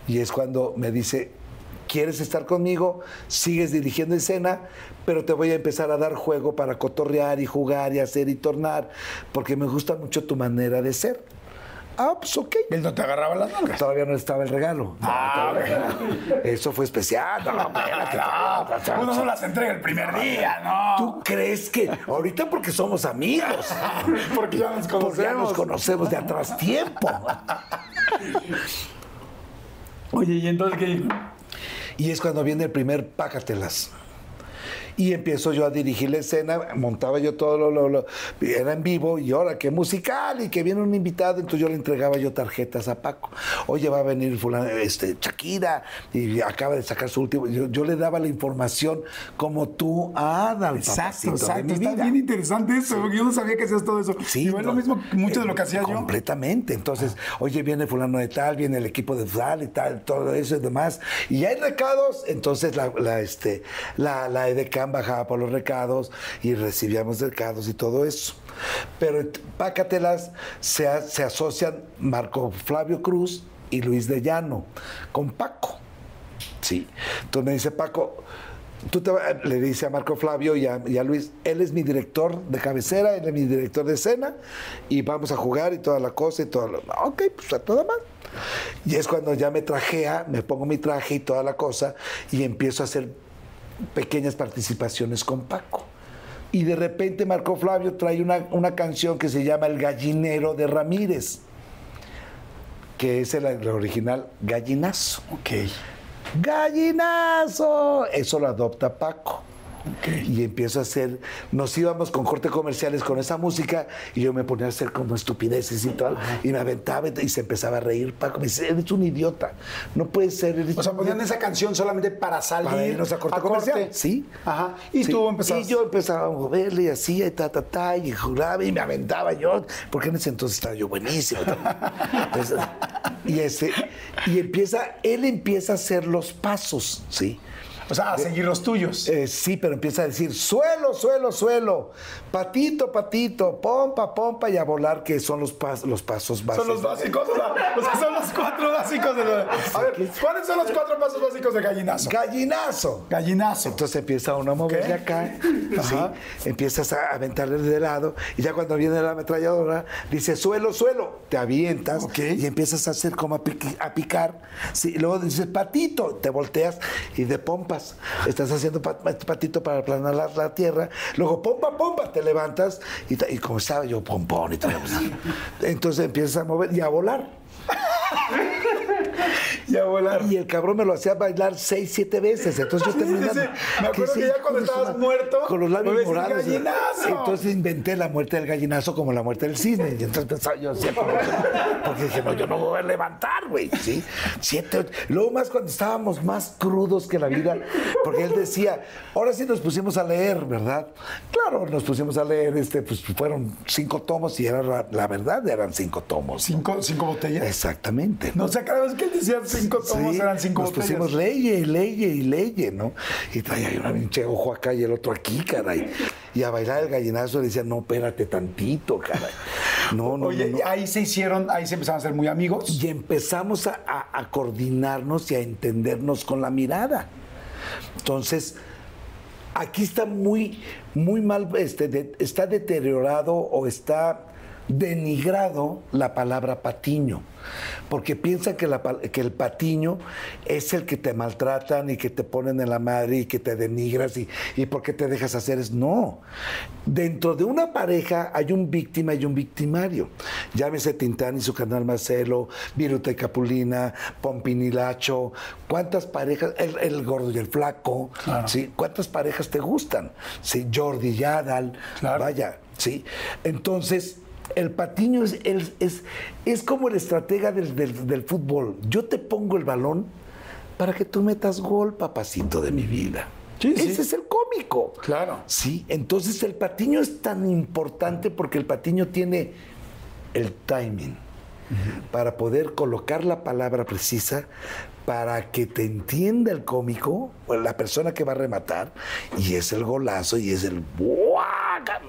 Y es cuando me dice, ¿quieres estar conmigo? Sigues dirigiendo escena, pero te voy a empezar a dar juego para cotorrear y jugar y hacer y tornar, porque me gusta mucho tu manera de ser. Ah, pues ok. Él no te agarraba las nalgas. Todavía no estaba el regalo. No, Ah, todavía no. Eso fue especial. No, [LAUGHS] espérate, espérate. Uno no las entrega el primer día, ¿no? ¿Tú crees que ahorita porque somos amigos? [LAUGHS] Porque ya nos Porque ya nos conocemos. conocemos de atrás tiempo. Oye, ¿y entonces qué? Y es cuando viene el primer pácatelas. Y empiezo yo a dirigir la escena, montaba yo todo lo, lo- lo- era en vivo y ahora que musical y que viene un invitado, entonces yo le entregaba yo tarjetas a Paco. Oye, va a venir fulano, este, Shakira y acaba de sacar su último. Yo, yo le daba la información como tú a Adal, Exacto, exacto. Está vida. bien interesante eso, porque yo no sabía que hacías todo eso. Sí, es lo mismo, mucho de lo que eh, hacía yo. Completamente. Entonces, oye, viene fulano de tal, viene el equipo de tal y tal, todo eso y demás. Y hay recados, entonces la, la, este, la, la EDECAM bajaba por los recados y recibíamos recados y todo eso. Pero Pácatelas se, se asocian Marco Flavio Cruz y Luis de Llano con Paco. Sí. Entonces me dice Paco, tú te le dice a Marco Flavio y a, y a Luis, él es mi director de cabecera, él es mi director de escena y vamos a jugar y toda la cosa y todo lo... Ok, pues a toda más. Y es cuando ya me trajea, me pongo mi traje y toda la cosa y empiezo a hacer pequeñas participaciones con Paco. Y de repente Marco Flavio trae una, una canción que se llama El gallinero de Ramírez, que es el, el original Gallinazo. Ok. ¡Gallinazo! Eso lo adopta Paco. Y empiezo a hacer, nos íbamos con corte comerciales con esa música y yo me ponía a hacer como estupideces y todo, y me aventaba y se empezaba a reír. Paco me dice, eres un idiota, no puedes ser. Eres O sea, ponían idiota". esa canción solamente para salir para irnos a corte comercial. Sí. Ajá. Y Sí. tú empezabas. Y yo empezaba a moverle y hacía y ta, ta, ta, y juraba y me aventaba yo, porque en ese entonces estaba yo buenísimo. Entonces, y, ese, y empieza, él empieza a hacer los pasos, ¿sí? O sea, a seguir los tuyos. Eh, sí, pero empieza a decir suelo, suelo, suelo, patito, patito, pompa, pompa y a volar, que son los, pas- los pasos básicos. Son los básicos, o sea, son los cuatro básicos de la- [LAUGHS] A ver, ¿cuáles son los cuatro pasos básicos de gallinazo? Gallinazo. Gallinazo. Entonces empieza uno a moverle acá. [LAUGHS] ¿sí? empiezas a aventarle de lado y ya cuando viene la ametralladora dice suelo, suelo, te avientas y empiezas a hacer como a, picar. ¿sí? Luego dices patito, te volteas y de pompas estás haciendo pat- patito para aplanar la, la tierra. Luego pompa, pompa, te levantas y, como estaba yo pompón y todo. [LAUGHS] Entonces empiezas a mover y a volar. Y a volar. Y el cabrón me lo hacía bailar seis, siete veces. Entonces yo terminaba. sí, sí. Me acuerdo que ya cuando estabas muerto, Con los labios morados. "Gallinazo". Entonces inventé la muerte del gallinazo como la muerte del cisne. Y entonces pensaba yo siempre. Porque dije, no, yo no me voy a levantar, güey. ¿sí? Siete, ocho. Luego más cuando estábamos más crudos que la vida. Porque él decía, ahora sí nos pusimos a leer, ¿verdad? Claro, nos pusimos a leer, este, pues fueron cinco tomos y era la, la verdad, eran cinco tomos. Cinco, cinco botellas. Exactamente. No, o sea, cada vez que decían cinco tomos Sí, eran cinco nos botellas. pusimos leye, leye y leye, ¿no? Y traía una pinche ojo acá y el otro aquí, caray. Y a bailar el gallinazo le decía, no, espérate tantito, caray. No, no, Oye, no, no. ahí se hicieron, ahí se empezaron a ser muy amigos. Y empezamos a, a- a coordinarnos y a entendernos con la mirada. Entonces, aquí está muy, muy mal, este, de- está deteriorado o está denigrado la palabra patiño, porque piensan que, la pal- que el patiño es el que te maltratan y que te ponen en la madre y que te denigras y, y por qué te dejas hacer es no. Dentro de una pareja hay un víctima y un victimario. Llámese Tintán y su canal Marcelo, Viruta y Capulina, Pompinilacho, ¿cuántas parejas? El, el gordo y el flaco, ¿sí? ¿Cuántas parejas te gustan? Sí, Jordi y Adal, Claro. vaya, ¿sí? Entonces, el patiño es, es, es como el estratega del, del- del fútbol. Yo te pongo el balón para que tú metas gol, papacito de mi vida. Sí, sí. Ese es el cómico. Claro. Sí, entonces el patiño es tan importante porque el patiño tiene el timing para poder colocar la palabra precisa para que te entienda el cómico o la persona que va a rematar y es el golazo y es el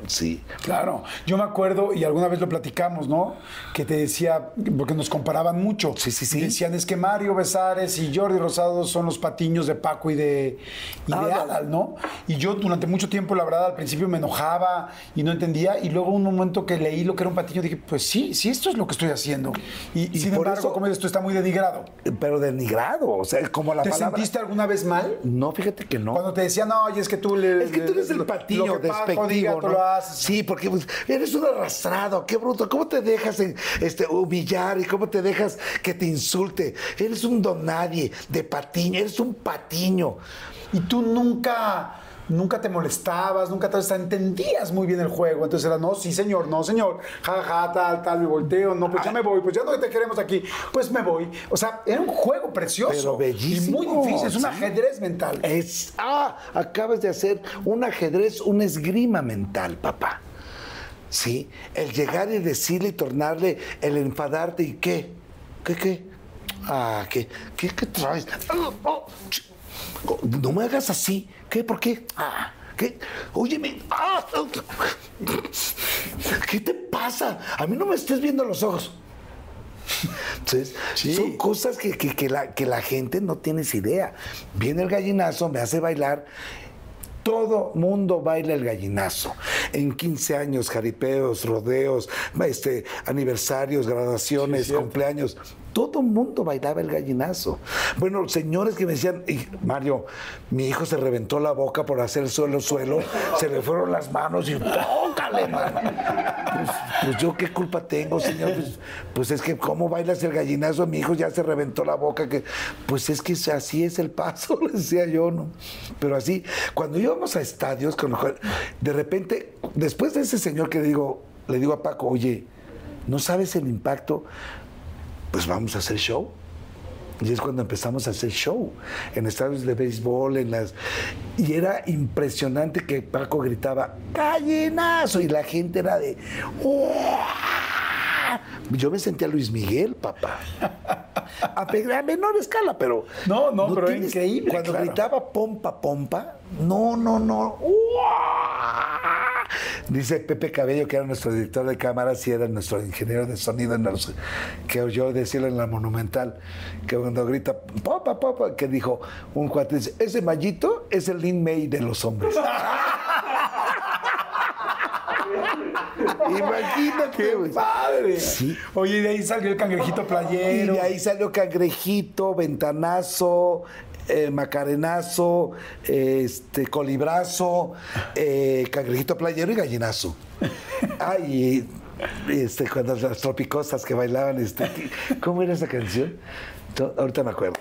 sí Claro, yo me acuerdo y alguna vez lo platicamos, ¿no? Que te decía, porque nos comparaban mucho. Sí, sí, sí. Y decían, es que Mario Besares y Jordi Rosado son los patiños de Paco y de, y de Adal. ¿no? Y yo durante mucho tiempo, la verdad, al principio me enojaba y no entendía. Y luego un momento que leí lo que era un patiño, dije, pues sí, sí, esto es lo que estoy haciendo. Y, Y sin por embargo, eso- como tú está muy denigrado. pero denigrado o sea como la ¿Te palabra sentiste alguna vez mal? no fíjate que no Cuando te decían, no, oye, es que tú le. Es que tú eres el patiño despectivo, lo haces. Sí, porque pues, eres un arrastrado, qué bruto. ¿Cómo te dejas este, humillar y cómo te dejas que te insulte? Eres un don nadie de patiño, eres un patiño. Y tú nunca, nunca te molestabas, nunca te entendías muy bien el juego. Entonces era, no, sí señor, no señor, ja, ja, tal, tal, me volteo, no, pues ya me voy, pues ya no te queremos aquí, pues me voy. O sea, era un juego precioso. Pero bellísimo. Y muy difícil, es un Sí. ajedrez mental. Es, ah, acabas de hacer un ajedrez, un esgrima mental, papá. Sí, el llegar y decirle y tornarle, el enfadarte y qué, qué, qué, ah, qué, qué, qué traes. Ah, oh, no me hagas así, ¿qué, por qué? Ah, ¿qué? Óyeme, ah, ¿qué te pasa? A mí no me estés viendo los ojos. Entonces, son cosas que, que- que la, que la gente no tienes idea. Viene el gallinazo, me hace bailar. Todo mundo baila el gallinazo. En 15 años, jaripeos, rodeos, este, aniversarios, graduaciones, cumpleaños. Todo mundo bailaba el gallinazo. Bueno, señores que me decían, "Y, Mario, mi hijo se reventó la boca por hacer suelo, suelo, se le fueron las manos y tócale. Pues, pues yo qué culpa tengo, señor. Pues, pues es que cómo bailas el gallinazo, mi hijo ya se reventó la boca. Que, pues es que así es el paso, [LAUGHS] le decía yo, ¿no? Pero así, cuando íbamos a estadios, con, de repente, después de ese señor que digo, le digo a Paco, oye, ¿no sabes el impacto? Pues vamos a hacer show. Y es cuando empezamos a hacer show en estadios de béisbol, en las y era impresionante que Paco gritaba gallinazo y la gente era de "¡Uah!". yo me sentía Luis Miguel, papá. A, menor escala, pero No, no, pero increíble, Cuando claro. gritaba pompa, pompa, no, no, no. ¡Uah! [LAUGHS] Dice Pepe Cabello, que era nuestro director de cámaras y era nuestro ingeniero de sonido, en los- que oyó decirlo en la Monumental, que cuando grita popa, popa, que dijo un cuate, dice, ese mallito es el Lin May de los hombres. [LAUGHS] Imagínate, ¡Qué güey. padre! Sí. Oye, y de ahí salió el cangrejito Y playero. de ahí salió cangrejito, ventanazo, eh, macarenazo, eh, este, colibrazo, eh, cangrejito playero y gallinazo. Ah, y este, cuando las tropicosas que bailaban, este, ¿cómo era esa canción? Ahorita me acuerdo.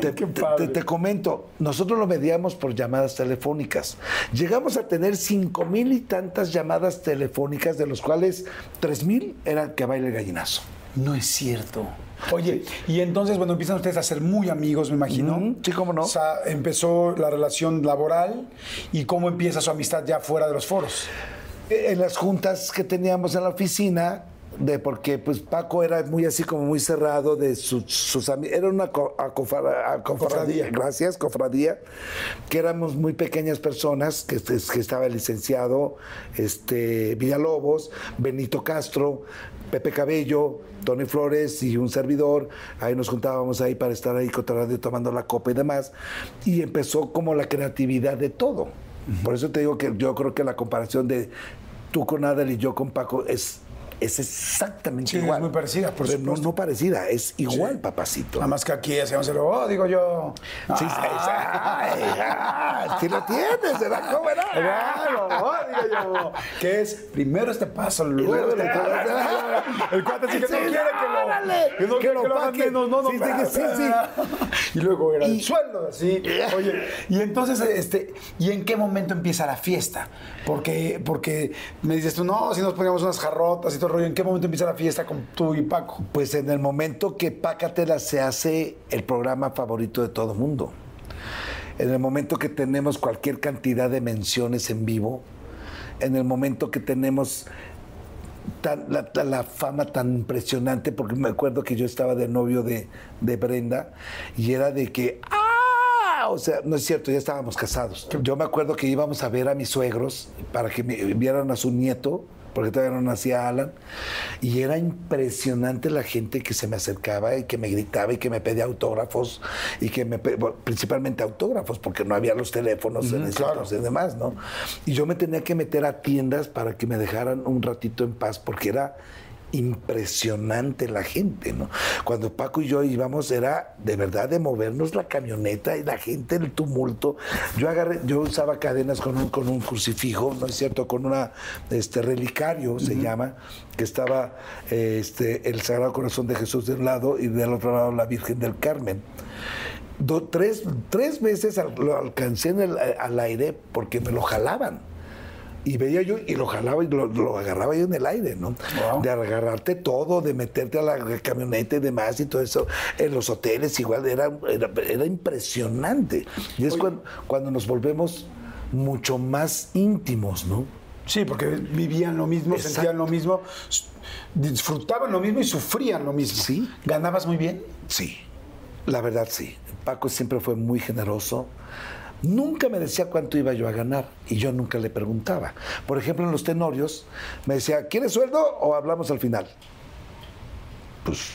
[LAUGHS] Te, comento, nosotros lo medíamos por llamadas telefónicas. Llegamos a tener cinco mil y tantas llamadas telefónicas, de los cuales tres mil eran que baile el gallinazo. No es cierto. Oye, y entonces, bueno, empiezan ustedes a ser muy amigos, me imagino. Sí, cómo no. O sea, empezó la relación laboral y cómo empieza su amistad ya fuera de los foros. Eh, en las juntas que teníamos en la oficina, de porque pues Paco era muy así como muy cerrado de sus, sus amigos, era una co- cofradía, gracias, cofradía, que éramos muy pequeñas personas, que, este- que estaba el licenciado este, Villalobos, Benito Castro, Pepe Cabello, Tony Flores y un servidor, ahí nos juntábamos ahí para estar ahí cotorreando y tomando la copa y demás, y empezó como la creatividad de todo. Por eso te digo que yo creo que la comparación de tú con Adel y yo con Paco es, es exactamente Sí, es igual. muy parecida, por Pero no, supuesto. no parecida, es igual, papacito. Nada más que aquí hacemos el, oh, digo yo. Sí, sí lo tienes, ¿verdad? ¿Cómo era? Claro, oh, digo yo. Que es primero este paso, luego este. [LAUGHS] El cuate sí que Sí, no quiere que lo, órale, que no que quiere lo que lo hagan paque. menos, no, no, Sí, sí, sí, sí. [LAUGHS] Y luego era el sueldo, así. [LAUGHS] Oye, y entonces, este, ¿y en qué momento empieza la fiesta? Porque, porque me dices tú, no, si nos poníamos unas jarrotas y todo rollo, ¿en qué momento empieza la fiesta con tú y Paco? Pues en el momento que Pácatela se hace el programa favorito de todo mundo. En el momento que tenemos cualquier cantidad de menciones en vivo, en el momento que tenemos tan- la, la- la fama tan impresionante, porque me acuerdo que yo estaba de novio de, de Brenda y era de que, ¡ah! O sea, no es cierto, ya estábamos casados. Yo me acuerdo que íbamos a ver a mis suegros para que me vieran a su nieto, porque todavía no nacía Alan, y era impresionante la gente que se me acercaba y que me gritaba y que me pedía autógrafos, y que me, pe- bueno, principalmente autógrafos, porque no había los teléfonos en ese claro. y demás, ¿no? Y yo me tenía que meter a tiendas para que me dejaran un ratito en paz, porque era impresionante la gente, ¿no? Cuando Paco y yo íbamos era de verdad de movernos la camioneta y la gente, el tumulto. Yo agarré, yo usaba cadenas con un, con un crucifijo, ¿no es cierto? Con una este relicario se llama, que estaba eh, este, el Sagrado Corazón de Jesús de un lado y del otro lado la Virgen del Carmen. Do- tres, tres veces al- lo alcancé en el- al aire porque me lo jalaban. Y veía yo y lo jalaba y lo, lo agarraba yo en el aire, ¿no? Wow. De agarrarte todo, de meterte a la camioneta y demás y todo eso. En los hoteles igual era, era, era impresionante. Y es cuando, cuando nos volvemos mucho más íntimos, ¿no? Sí, porque vivían lo mismo, Exacto. sentían lo mismo, disfrutaban lo mismo y sufrían lo mismo. Sí. ¿Ganabas muy bien? Sí, la verdad sí. Paco siempre fue muy generoso. Nunca me decía cuánto iba yo a ganar y yo nunca le preguntaba. Por ejemplo, en los tenorios me decía, ¿quieres sueldo o hablamos al final? Pues,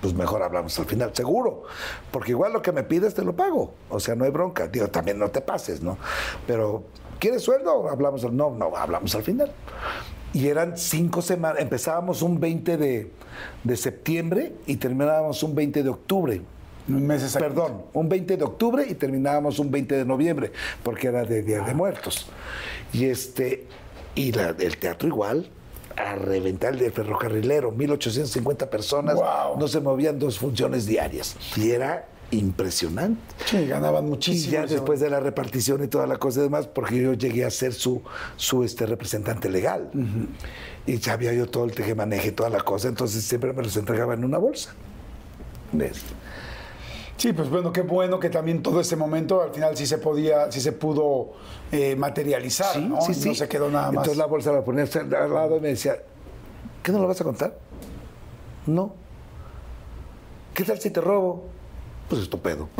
pues mejor hablamos al final, seguro. Porque igual lo que me pides te lo pago. O sea, no hay bronca. Digo, también no te pases, ¿no? Pero, ¿quieres sueldo o hablamos al No, no, hablamos al final. Y eran cinco semanas. Empezábamos un 20 de, de septiembre y terminábamos un 20 de octubre. Un mes exacto. Perdón, un 20 de octubre y terminábamos un 20 de noviembre, porque era de Día de Muertos. Y este, y la- el teatro igual, a reventar el de ferrocarrilero, 1850 personas, Wow. no se movían dos funciones diarias. Y era impresionante. Sí, ganaban Y muchísimo. ya después de la repartición y toda la cosa y demás, porque yo llegué a ser su, su este, representante legal. Y sabía yo todo el tejemaneje y toda la cosa, entonces siempre me los entregaba en una bolsa. ¿Ves? Sí, pues bueno, qué bueno que también todo ese momento al final sí se podía, sí se pudo eh, materializar, Sí, ¿no? sí, sí. No se quedó nada más. Entonces la bolsa la ponía al lado y me decía, ¿qué no lo vas a contar? No. ¿Qué tal si te robo? Pues estupendo.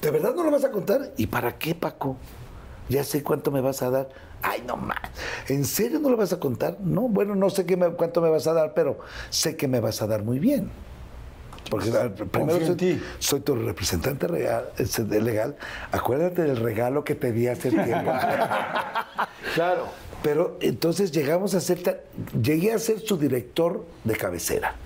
¿De verdad no lo vas a contar? ¿Y para qué, Paco? Ya sé cuánto me vas a dar. Ay, no más. ¿En serio no lo vas a contar? No, bueno, no sé qué me- cuánto me vas a dar, pero sé que me vas a dar muy bien. Porque ah, primero soy, ti. soy tu representante real, legal. Acuérdate del regalo que te di hace tiempo. [LAUGHS] Claro. Pero entonces llegamos a ser, llegué a ser su director de cabecera.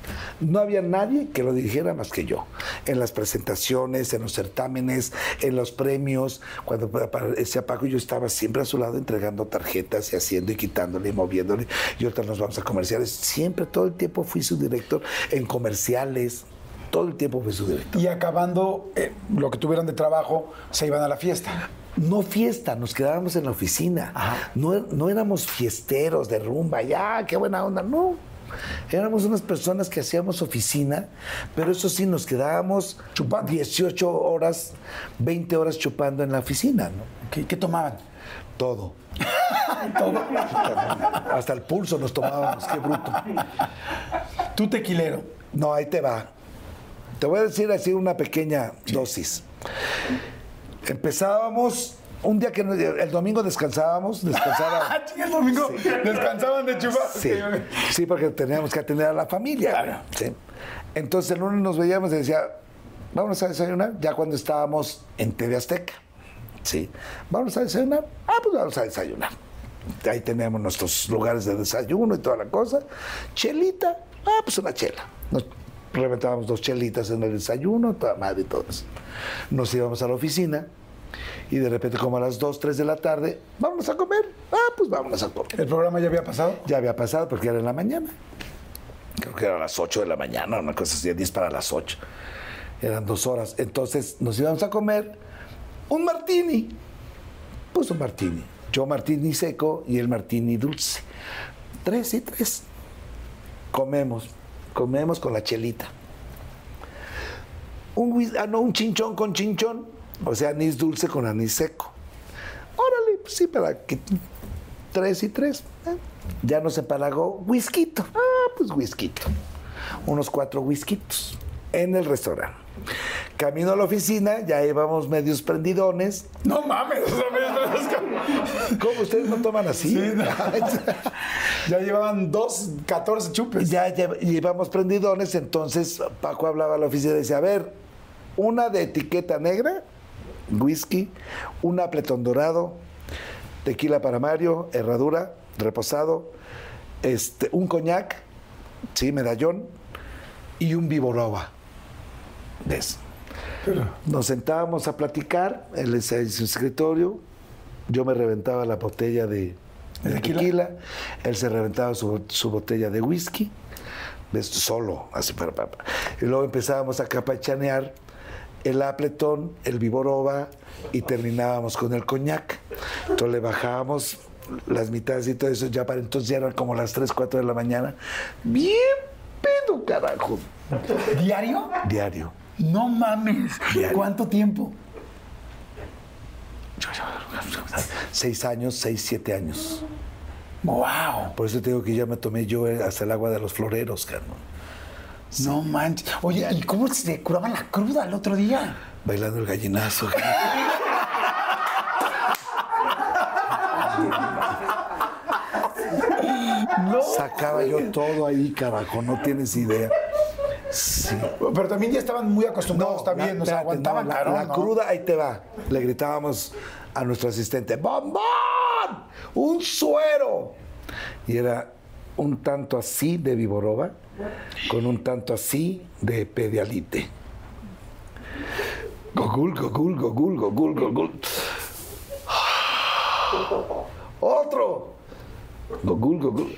No había nadie que lo dirigiera más que yo. En las presentaciones, en los certámenes, en los premios, cuando aparecía Paco, yo estaba siempre a su lado entregando tarjetas y haciendo y quitándole y moviéndole. Y ahorita nos vamos a comerciales. Siempre, todo el tiempo fui su director. En comerciales, todo el tiempo fui su director. Y acabando eh, lo que tuvieran de trabajo, se iban a la fiesta. No fiesta, nos quedábamos en la oficina. No, no éramos fiesteros de rumba, ya, qué buena onda, no. Éramos unas personas que hacíamos oficina, pero eso sí, nos quedábamos Chupando. 18 horas, 20 horas chupando en la oficina, ¿no? ¿Qué, qué tomaban? Todo. [LAUGHS] Hasta el pulso nos tomábamos, qué bruto. Tú tequilero. No, ahí te va. Te voy a decir así una pequeña dosis. Empezábamos, un día que el domingo descansábamos, descansaba. [LAUGHS] Ah, el domingo descansaban de chupar. Sí, sí, porque teníamos que atender a la familia. ¿sí? Entonces el lunes nos veíamos y decía, vamos a desayunar, ya cuando estábamos en TV Azteca. Sí, vamos a desayunar. Ah, pues vamos a desayunar. Ahí teníamos nuestros lugares de desayuno y toda la cosa. Chelita, ah, pues una chela. Nos reventábamos dos chelitas en el desayuno, toda madre y todo eso. Nos íbamos a la oficina y de repente como a las 2, 3 de la tarde, vámonos a comer. Ah, pues vámonos a comer. ¿El programa ya había pasado? Ya había pasado porque era en la mañana. Creo que era a las 8 de la mañana, una cosa así, 10 para las 8. Eran dos horas. Entonces nos íbamos a comer un martini. Pues un martini. Yo martini seco y el martini dulce. Tres y tres. Comemos. Comemos con la chelita. Un, ah, no, un chinchón con chinchón. O sea, anís dulce con anís seco. Órale, pues sí, para que tres y tres. ¿eh? Ya nos empalagó whisky. Ah, pues whisky. Unos cuatro whiskitos en el restaurante. Camino a la oficina, ya íbamos medios prendidones. No mames. o sea, ¿Cómo ustedes no toman así? Sí, no. [LAUGHS] ya llevaban dos, 14 chupes. ya lle- llevamos prendidones, entonces Paco hablaba a la oficina y decía, a ver, una de etiqueta negra, whisky, un apletón dorado, tequila para Mario, herradura, reposado, este, un coñac, sí, medallón, y un viboroba. ¿Ves? Nos sentábamos a platicar, él en su escritorio, yo me reventaba la botella de, de ¿De tequila? tequila, él se reventaba su, su botella de whisky, ¿ves? solo, así para papá. Y luego empezábamos a capachanear el Appleton, el Viboroba y terminábamos con el coñac. Entonces le bajábamos las mitades y todo eso, ya para entonces ya eran como las 3, 4 de la mañana. Bien pedo, carajo. ¿Diario? Diario. No mames. Diario. ¿Cuánto tiempo? Seis años, seis, siete años. Wow. Por eso te digo que ya me tomé yo hasta el agua de los floreros, carnal. No manches. Oye, ¿y cómo se curaban la cruda el otro día? Bailando el gallinazo. [LAUGHS] Sacaba yo todo ahí, carajo, no tienes idea. Sí. Pero también ya estaban muy acostumbrados, está la- o sea, aguantaban, no, la, claro, la ¿no? cruda, ahí te va. Le gritábamos a nuestro asistente, ¡Bombón! ¡Un suero! Y era un tanto así de Viboroba con un tanto así de Pedialite. Gogul, gogul, gogul, gogul, gogul. ¡Otro! Gogul, gogul.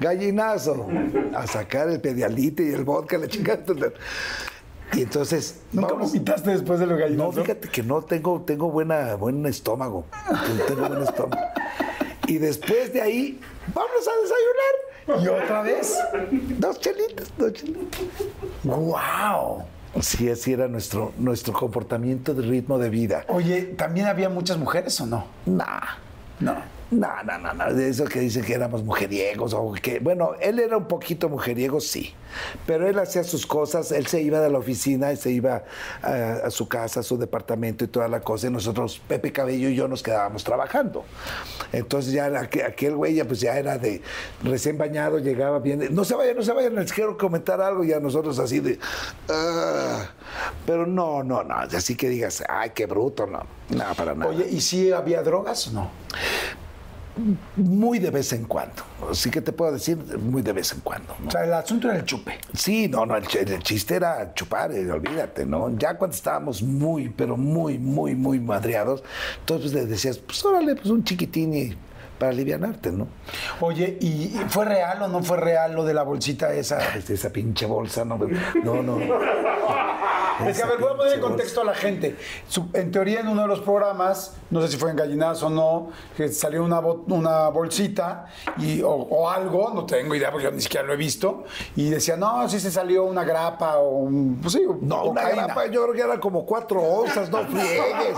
Gallinazo. A sacar el pedialite y el vodka, la chingada. Y entonces. ¿Nunca vamos- vomitaste después de los No, gallinos? fíjate que no tengo, tengo buena, buen estómago. Tengo buen estómago. Y después de ahí, vamos a desayunar. ¿Y otra vez? Dos chelitas, dos chelitas. ¡Wow! Sí, así era nuestro, nuestro comportamiento de ritmo de vida. Oye, ¿también había muchas mujeres o no? Nah. No. No, no, no, no, de eso que dicen que éramos mujeriegos o que, bueno, él era un poquito mujeriego, sí, pero él hacía sus cosas, él se iba de la oficina y se iba a, a su casa, a su departamento y toda la cosa, y nosotros, Pepe Cabello y yo nos quedábamos trabajando. Entonces ya aquel, güey ya pues ya era de recién bañado, llegaba bien, no se vayan, no se vayan, les quiero comentar algo, y a nosotros así de, "Ah". pero no, no, no, así que digas, ay, qué bruto, no, nada para nada. Oye, ¿y si había drogas o no? Muy de vez en cuando. Sí que te puedo decir, muy de vez en cuando. ¿no? O sea, el asunto era el chupe. Sí, no, no, el, el chiste era chupar, eh, olvídate, ¿no? Ya cuando estábamos muy, pero muy, muy, muy madreados, entonces le decías, pues órale, pues un chiquitín y para alivianarte, ¿no? Oye, ¿y fue real o no fue real lo de la bolsita esa? Esa pinche bolsa, no, no, no. [LAUGHS] Es que, a ver, voy a poner en contexto a la gente. En teoría, en uno de los programas, no sé si fue en Gallinazo o no, que salió una, una bolsita y, o, o algo, no tengo idea porque yo ni siquiera lo he visto, y decía, no, sí se salió una grapa o un, pues sí, No, una cocaína. grapa, yo creo que era como cuatro onzas, no [LAUGHS] friegues.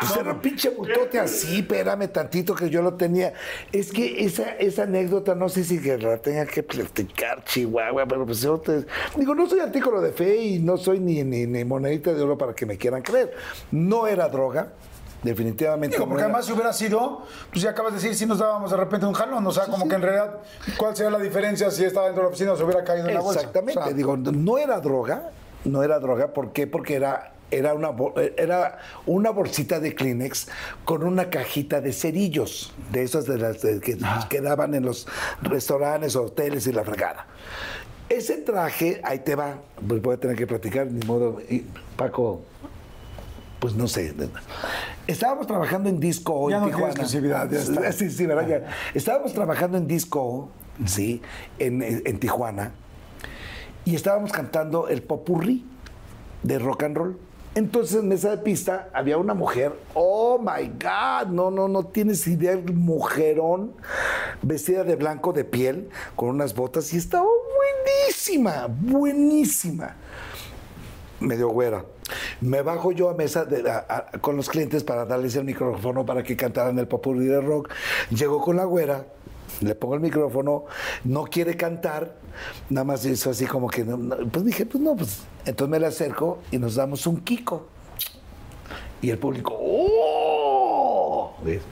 Pues era un pinche bultote así, espérame tantito que yo lo tenía. Es que esa, esa anécdota, no sé si la tenga que platicar, Chihuahua, pero pues yo te... Digo, no soy artículo de fe y no soy ni, ni, ni monedita de oro para que me quieran creer. No era droga, definitivamente Digo, porque además si hubiera sido, pues ya acabas de decir, si nos dábamos de repente un jalón, o sea, como que en realidad, ¿cuál sería la diferencia si estaba dentro de la oficina o se hubiera caído en la bolsa? Exactamente, O sea, digo, no era droga, no era droga, ¿por qué? Porque era, era, una, bol- era una bolsita de Kleenex con una cajita de cerillos, de esos de las de- que quedaban en los restaurantes, hoteles y la fregada. Ese traje, ahí te va, pues voy a tener que platicar, ni modo, y Paco, pues no sé. Estábamos trabajando en Disco O Ya en no Tijuana. exclusividad, ya está. Sí, sí, ¿verdad? Ya. Estábamos trabajando en Disco sí, en, en Tijuana, y estábamos cantando el popurrí de rock and roll. Entonces en esa pista había una mujer, oh my God, no, no, no tienes idea, el mujerón, vestida de blanco de piel, con unas botas, y estaba buenísima, buenísima medio güera. Me bajo yo a mesa de- con los clientes para darles el micrófono para que cantaran el popurrí de rock. Llego con la güera, le pongo el micrófono, no quiere cantar, nada más hizo así como que, pues dije, pues no, pues entonces me le acerco y nos damos un kiko. Y el público, ¡oh! ¿Ves?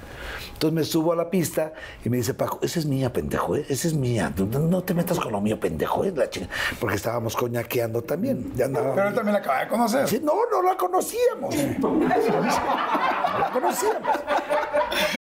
Entonces me subo a la pista y me dice, Paco, esa es mía, pendejo, ¿eh? esa es mía. No, no te metas con lo mío, pendejo, ¿eh? La chinga". Porque estábamos coñaqueando también. Ya Pero él también la acaba de conocer. Sí, no, no la conocíamos. No [LAUGHS] la conocíamos.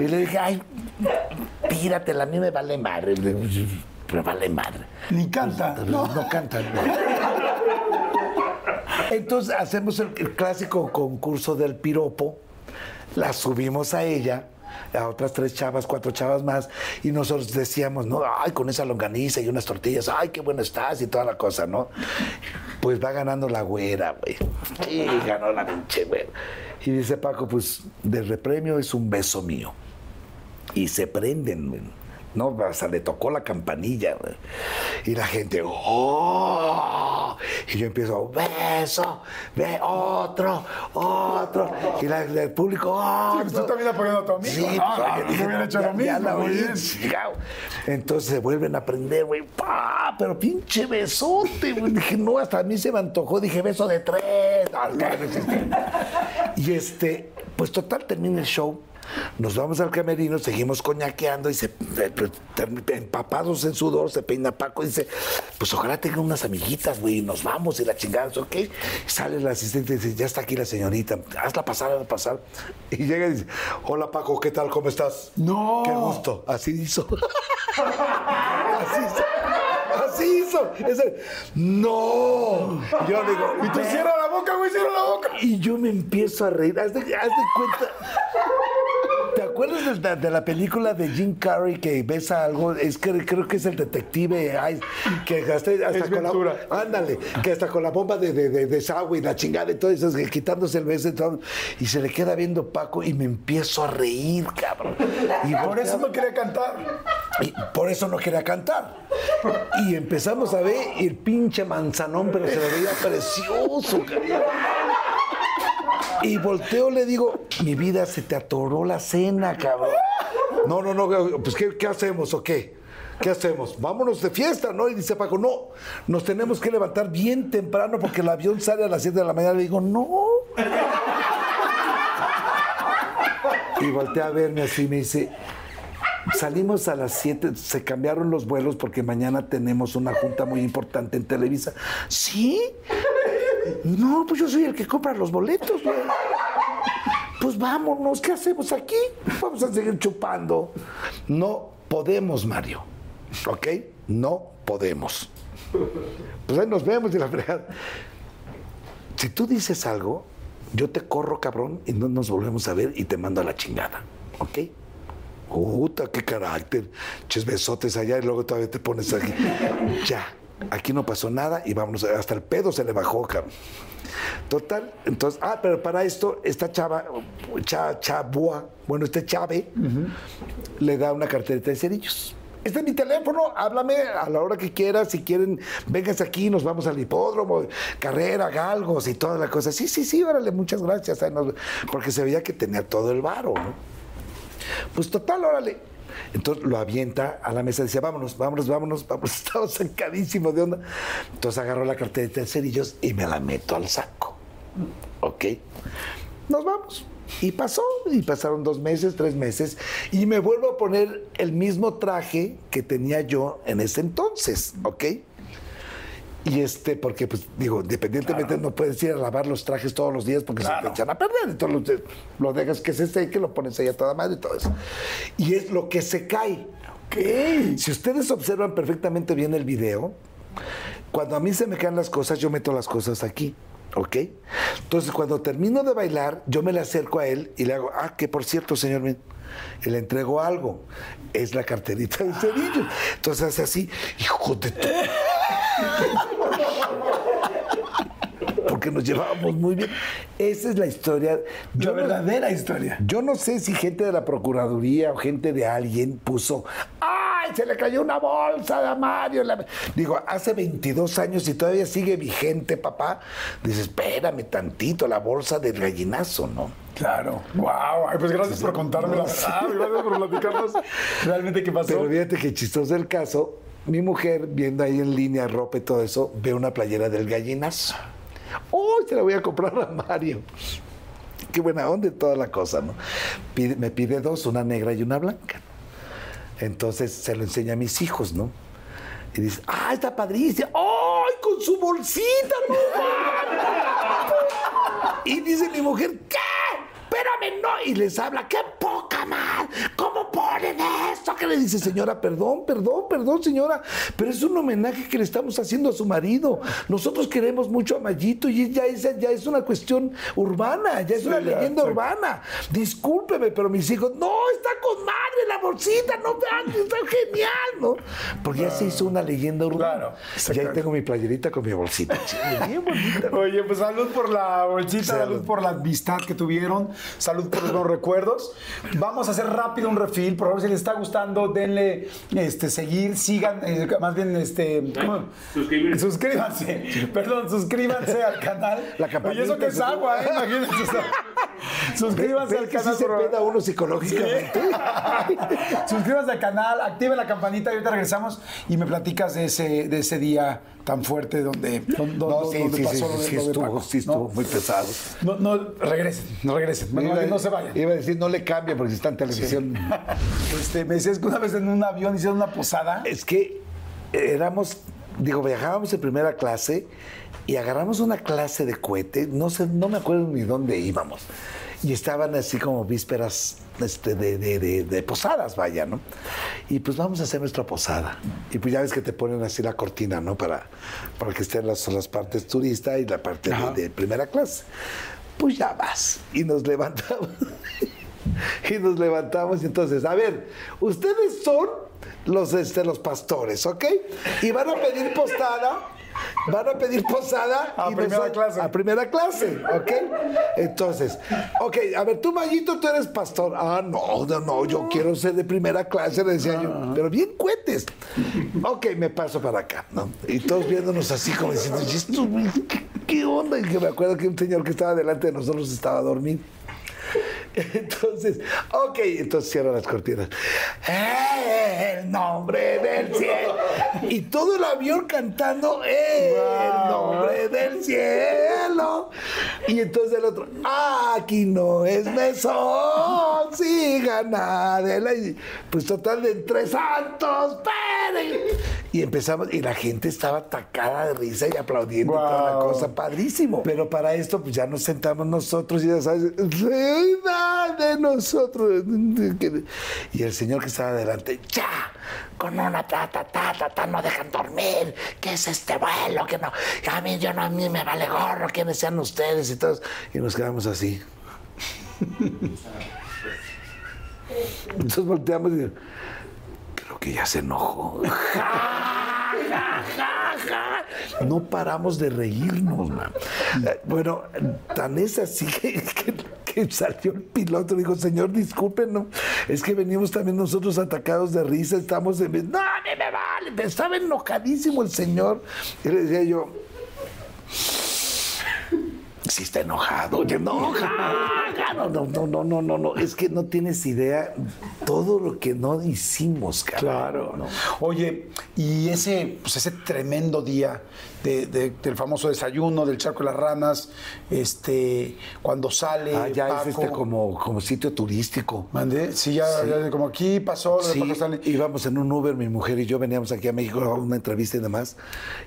Y le dije, ay, píratela, a mí me vale madre. Me vale madre. Ni canta. No, no canta. no. Entonces hacemos el, el clásico concurso del piropo, la subimos a ella, a otras tres chavas, cuatro chavas más, y nosotros decíamos, no, ay, con esa longaniza y unas tortillas, ay, qué bueno estás y toda la cosa, ¿no? Pues va ganando la güera, güey. Sí, ganó la pinche güera. Y dice Paco, pues de repremio es un beso mío. Y se prenden, güey. No, sea, le tocó la campanilla, güey. Y la gente, ¡oh! Y yo empiezo, beso, ve otro, otro. Y la- el público, ¡oh! Sí, pues tú también apoyando a tu amigo. Sí, No, pues, no, hubiera hecho lo ya mismo, la muy bien. Entonces se vuelven a prender, güey. ¡pah! Pero pinche besote, güey. Dije, no, hasta a mí se me antojó. Dije, beso de tres. Y este, pues total, termina el show. Nos vamos al camerino, seguimos coñaqueando y se, eh, pues, empapados en sudor, se peina Paco y dice, pues ojalá tenga unas amiguitas, güey, y nos vamos y la chingada, ¿ok? Sale el asistente y dice, ya está aquí la señorita, hazla pasar, hazla pasar. Y llega y dice, hola Paco, ¿qué tal? ¿Cómo estás? No. Qué gusto. Así hizo. [LAUGHS] Así hizo. Así hizo. Ese, no. Y Yo digo, Y tú cierra la boca, güey, cierra la boca. Y yo me empiezo a reír. Haz de, haz de cuenta. ¿Te acuerdas de, la- de la película de Jim Carrey que besa algo? Es que creo que es el detective ay, que hasta, con la ándale, que hasta con la bomba de, de, de desagüe y la chingada y todo eso, quitándose el beso y todo, y se le queda viendo Paco y me empiezo a reír, cabrón. Y Por eso no quería cantar. y por eso no quería cantar. Y empezamos a ver el pinche manzanón, pero se lo veía precioso. cabrón. Y volteo, le digo, mi vida se te atoró la cena, cabrón. No, no, no, pues ¿qué, qué hacemos o qué? ¿Qué hacemos? Vámonos de fiesta, ¿no? Y dice Paco, no, nos tenemos que levantar bien temprano porque el avión sale a las 7 de la mañana. Le digo, no. Y voltea a verme así y me dice, Salimos a las 7, se cambiaron los vuelos porque mañana tenemos una junta muy importante en Televisa. ¿Sí? No, pues yo soy el que compra los boletos, güey. Pues vámonos, ¿qué hacemos aquí? Vamos a seguir chupando. No podemos, Mario. ¿Ok? No podemos. Pues ahí nos vemos y la fregada. Si tú dices algo, yo te corro, cabrón, y no nos volvemos a ver y te mando a la chingada. ¿Ok? Puta, qué carácter. Ches besotes allá y luego todavía te pones aquí. Ya, aquí no pasó nada y vámonos. Hasta el pedo se le bajó, cabrón. Total, entonces, ah, pero para esto, esta chava, cha, chabua, bueno, este chave, le da una carterita de cerillos. Este es mi teléfono, háblame a la hora que quieras, si quieren, vénganse aquí, nos vamos al hipódromo, carrera, galgos y toda la cosa. Sí, sí, sí, órale, muchas gracias. Porque se veía que tenía todo el varo, ¿no? Pues total, órale. Entonces lo avienta a la mesa y decía, vámonos, vámonos, vámonos, vámonos. [LAUGHS] Estaba sacadísimo de onda. Entonces agarró la carterita de cerillos y me la meto al saco. ¿Ok? Nos vamos. Y pasó, y pasaron dos meses, tres meses, y me vuelvo a poner el mismo traje que tenía yo en ese entonces, ¿ok? Y este, porque, pues, digo, independientemente no puedes ir a lavar los trajes todos los días porque se te echan a perder. Entonces lo, lo dejas que se seque, lo pones ahí a toda madre y todo eso. Y es lo que se cae. Si ustedes observan perfectamente bien el video, cuando a mí se me caen las cosas, yo meto las cosas aquí. ¿Ok? Entonces, cuando termino de bailar, yo me le acerco a él y le hago, ah, que por cierto, señor, mire", y le entrego algo. Es la carterita de cerillos. Entonces hace así, hijo de. [LAUGHS] Porque nos llevábamos muy bien. Esa es la historia. La no- verdadera historia. Yo no sé si gente de la Procuraduría o gente de alguien puso, ¡ay! Se le cayó una bolsa a Mario. La-". Digo, hace 22 años y todavía sigue vigente, papá. Dices, espérame tantito, la bolsa del gallinazo, ¿no? Claro. Wow. Ay, pues gracias por contarme la verdad. Gracias por platicarnos realmente qué pasó. Pero fíjate que chistoso el caso. Mi mujer, viendo ahí en línea ropa y todo eso, ve una playera del gallinazo. ¡Oh! Se la voy a comprar a Mario. Qué buena onda toda la cosa, ¿no? Me pide dos, una negra y una blanca. Entonces se lo enseña a mis hijos, ¿no? Y dice, ¡ah, está padrísima! ¡Ay, con su bolsita! ¡No! [LAUGHS] Y dice mi mujer, ¿qué? Espérame, no. Y les habla, ¡qué poca más! ¿Cómo ponen esto? Que le dice, señora, perdón, perdón, perdón, señora, pero es un homenaje que le estamos haciendo a su marido. Nosotros queremos mucho a Mayito y ya es, ya es una cuestión urbana, ya es una ya, leyenda sí. urbana. Discúlpeme, pero mis hijos, no, está con madre la bolsita, no está genial, ¿no? Porque ya se hizo una leyenda urbana. Claro, y ahí tengo mi playerita con mi bolsita. Bien bonita. ¿no? Oye, pues salud por la bolsita, salud. Salud. por la amistad que tuvieron, salud por los buenos recuerdos. Vamos a hacer rápido un refil, por favor, si les está gustando, denle este, seguir, sigan, eh, más bien, este, ¿cómo? Suscribirse. Suscríbanse, perdón, suscríbanse al canal. La campanita, Oye, eso que es agua, ¿eh? Imagínense. suscríbanse ¿Ves al sí canal. se peda uno psicológicamente? [LAUGHS] Suscríbanse al canal, activen la campanita y ahorita regresamos y me platicas de ese, de ese día tan fuerte donde, donde, No, sí, donde sí, pasó sí, lo de- estuvo, Paco, sí estuvo ¿no? muy pesado. No, no, regresen, no regresen. Iba- no se vayan. Iba a decir, no le cambie porque está en televisión. [LAUGHS] Este, me decías que una vez en un avión hicieron una posada. Es que éramos, digo, viajábamos en primera clase y agarramos una clase de cohete, no sé, no me acuerdo ni dónde íbamos. Y estaban así como vísperas este, de, de- de- de posadas, vaya, ¿no? Y pues vamos a hacer nuestra posada. Y pues ya ves que te ponen así la cortina, ¿no? Para, para que estén las, las partes turista y la parte de, primera clase. Pues ya vas. Y nos levantamos. [LAUGHS] y nos levantamos y entonces, a ver, ustedes son los, este, los pastores, ¿ok? Y van a pedir posada. Van a pedir posada A y primera clase. A primera clase, ¿ok? Entonces, ok, a ver, tú, Mayito, tú eres pastor. Ah, no, no, no, yo quiero ser de primera clase, le decía yo, pero bien cuentes. Ok, me paso para acá, ¿no? Y todos viéndonos así como diciendo, "¿Y esto, güey, ¿qué, qué onda? Y que me acuerdo que un señor que estaba delante de nosotros estaba dormido. [LAUGHS] Entonces, ok, entonces cierro las cortinas. El nombre del cielo. Y todo el avión cantando el nombre del cielo. Y entonces el otro, aquí no es mesón, si gana de la. Pues total de entre santos, Pérez. Y empezamos, y la gente estaba atacada de risa y aplaudiendo y toda la cosa padrísimo. Pero para esto, pues ya nos sentamos nosotros y ya sabes, reina de nosotros. Y el señor que estaba adelante, ya, con una ta, ta, ta, ta, ta, no dejan dormir. ¿Qué es este vuelo? Que no, a mí, yo no, a mí me vale gorro, quiénes sean ustedes y todos. Y nos quedamos así. Entonces volteamos y creo que ya se enojó. [LAUGHS] Ja, ja, ja, No paramos de reírnos, man. Eh, Bueno, tan es así que, [LAUGHS] que- que salió el piloto y dijo, señor, discúlpenos, es que venimos también nosotros atacados de risa, estamos en... No, me vale, estaba enojadísimo el señor. Y le decía yo, sí está enojado. Ja, [LAUGHS] [LAUGHS] no, no, no, no, no, no, no. Es que no tienes idea todo lo que no hicimos, cabrón. Claro. ¿no? Oye, y ese, pues ese tremendo día de- de- del famoso desayuno, del charco de las ranas, este, cuando sale. Ah, ya Paco, es este como, como sitio turístico. Mandé, sí, ya, ya como aquí pasó Sí, Stanley. íbamos en un Uber, mi mujer y yo veníamos aquí a México a una entrevista y demás,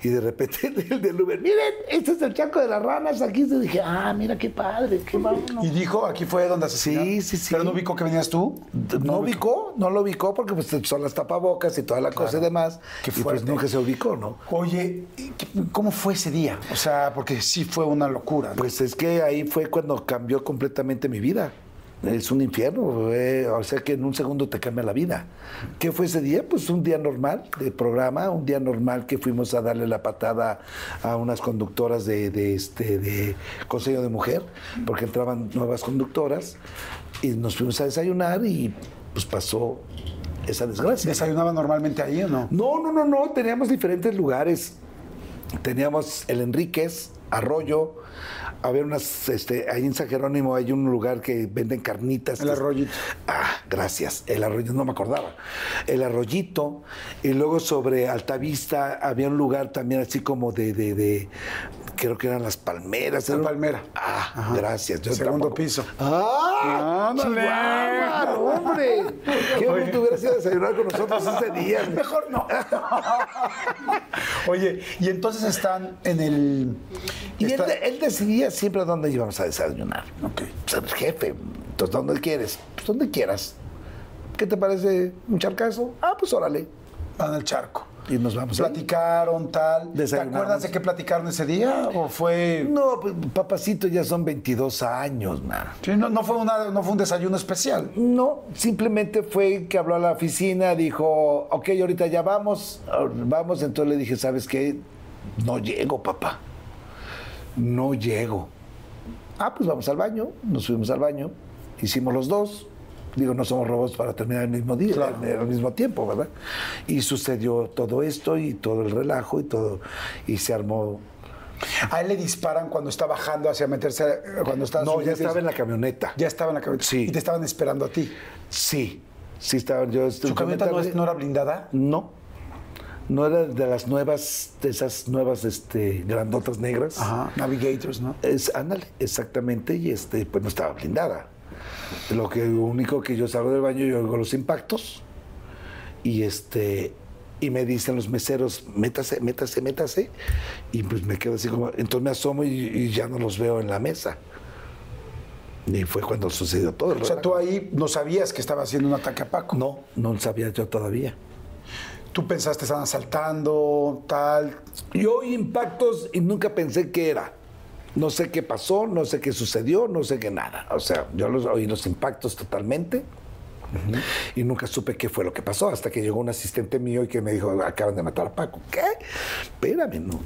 y de repente [LAUGHS] el del Uber, miren, este es el charco de las ranas, aquí y dije, ah, mira qué padre, qué vámonos. Y dijo, aquí fue donde asesinaron. Sí, sí, sí. Pero no ubicó que venías tú. No ubicó, no lo ubicó porque pues, son las tapabocas y toda la cosa y demás. Qué y pues nunca se ubicó, ¿no? Oye, ¿y qué- ¿cómo fue ese día? O sea, porque sí fue una locura. ¿no? Pues es que ahí fue cuando cambió completamente mi vida. es un infierno, eh, o sea que en un segundo te cambia la vida. ¿Qué fue ese día? Pues un día normal de programa, un día normal que fuimos a darle la patada a unas conductoras de, de este de Consejo de Mujer, porque entraban nuevas conductoras y nos fuimos a desayunar y pues pasó esa desgracia. ¿Desayunaba normalmente ahí o no? No, no, no, no, teníamos diferentes lugares. Teníamos el Enríquez, Arroyo, había unas, este, ahí en San Jerónimo hay un lugar que venden carnitas. El arroyito. Ah, gracias. El arroyito, no me acordaba. El arroyito. Y luego sobre Altavista había un lugar también así como de, de, de creo que eran las palmeras. La palmera. Ah, gracias. Yo Segundo tampoco- piso. ¡Ah! Ándale. Hombre! [LAUGHS] Qué bueno que hubieras ido a desayunar con nosotros ese día. [LAUGHS] Mejor no. [LAUGHS] Oye, y entonces están en el. Y él, está- él decidía siempre a dónde íbamos a desayunar. Ok. Pues el jefe. Entonces, ¿dónde quieres? Pues donde quieras. ¿Qué te parece un charcazo? Ah, pues órale. Van al charco. Y nos vamos. ¿Platicaron tal? ¿Te acuerdas de qué platicaron ese día? ¿O fue.? No, pues, papacito, ya son 22 años, man. Sí, no, no fue una, no fue un desayuno especial. No, simplemente fue que habló a la oficina, dijo, ok, ahorita ya vamos, vamos. Entonces le dije, ¿sabes qué? No llego, papá. No llego. Ah, pues vamos al baño. Nos fuimos al baño. Hicimos los dos. Digo, no somos robots para terminar el mismo día, Claro. al mismo tiempo, ¿verdad? Y sucedió todo esto y todo el relajo y todo. Y se armó. A él le disparan cuando está bajando hacia meterse. eh, Cuando está No, ya estaba en la camioneta. Ya estaba en la camioneta. Sí. Y te estaban esperando a ti. Sí, sí estaba yo. ¿Su camioneta no, es- no era blindada? No. No era de las nuevas, de esas nuevas este, grandotas negras. Ajá. Navigators, ¿no? Es, ándale, exactamente, y este, pues no estaba blindada. Lo que lo único que yo salgo del baño, yo oigo los impactos, y este, y me dicen los meseros, métase, métase, métase, y pues me quedo así como, entonces me asomo y, y ya no los veo en la mesa. Y fue cuando sucedió todo. O sea, tú ahí no sabías que estaba haciendo un ataque a Paco. No, no sabía yo todavía. Tú pensaste, estaban asaltando, tal. Yo oí impactos y nunca pensé qué era. No sé qué pasó, no sé qué sucedió, no sé qué nada. O sea, yo los, oí los impactos totalmente y nunca supe qué fue lo que pasó hasta que llegó un asistente mío y que me dijo, acaban de matar a Paco. ¿Qué? Espérame, no.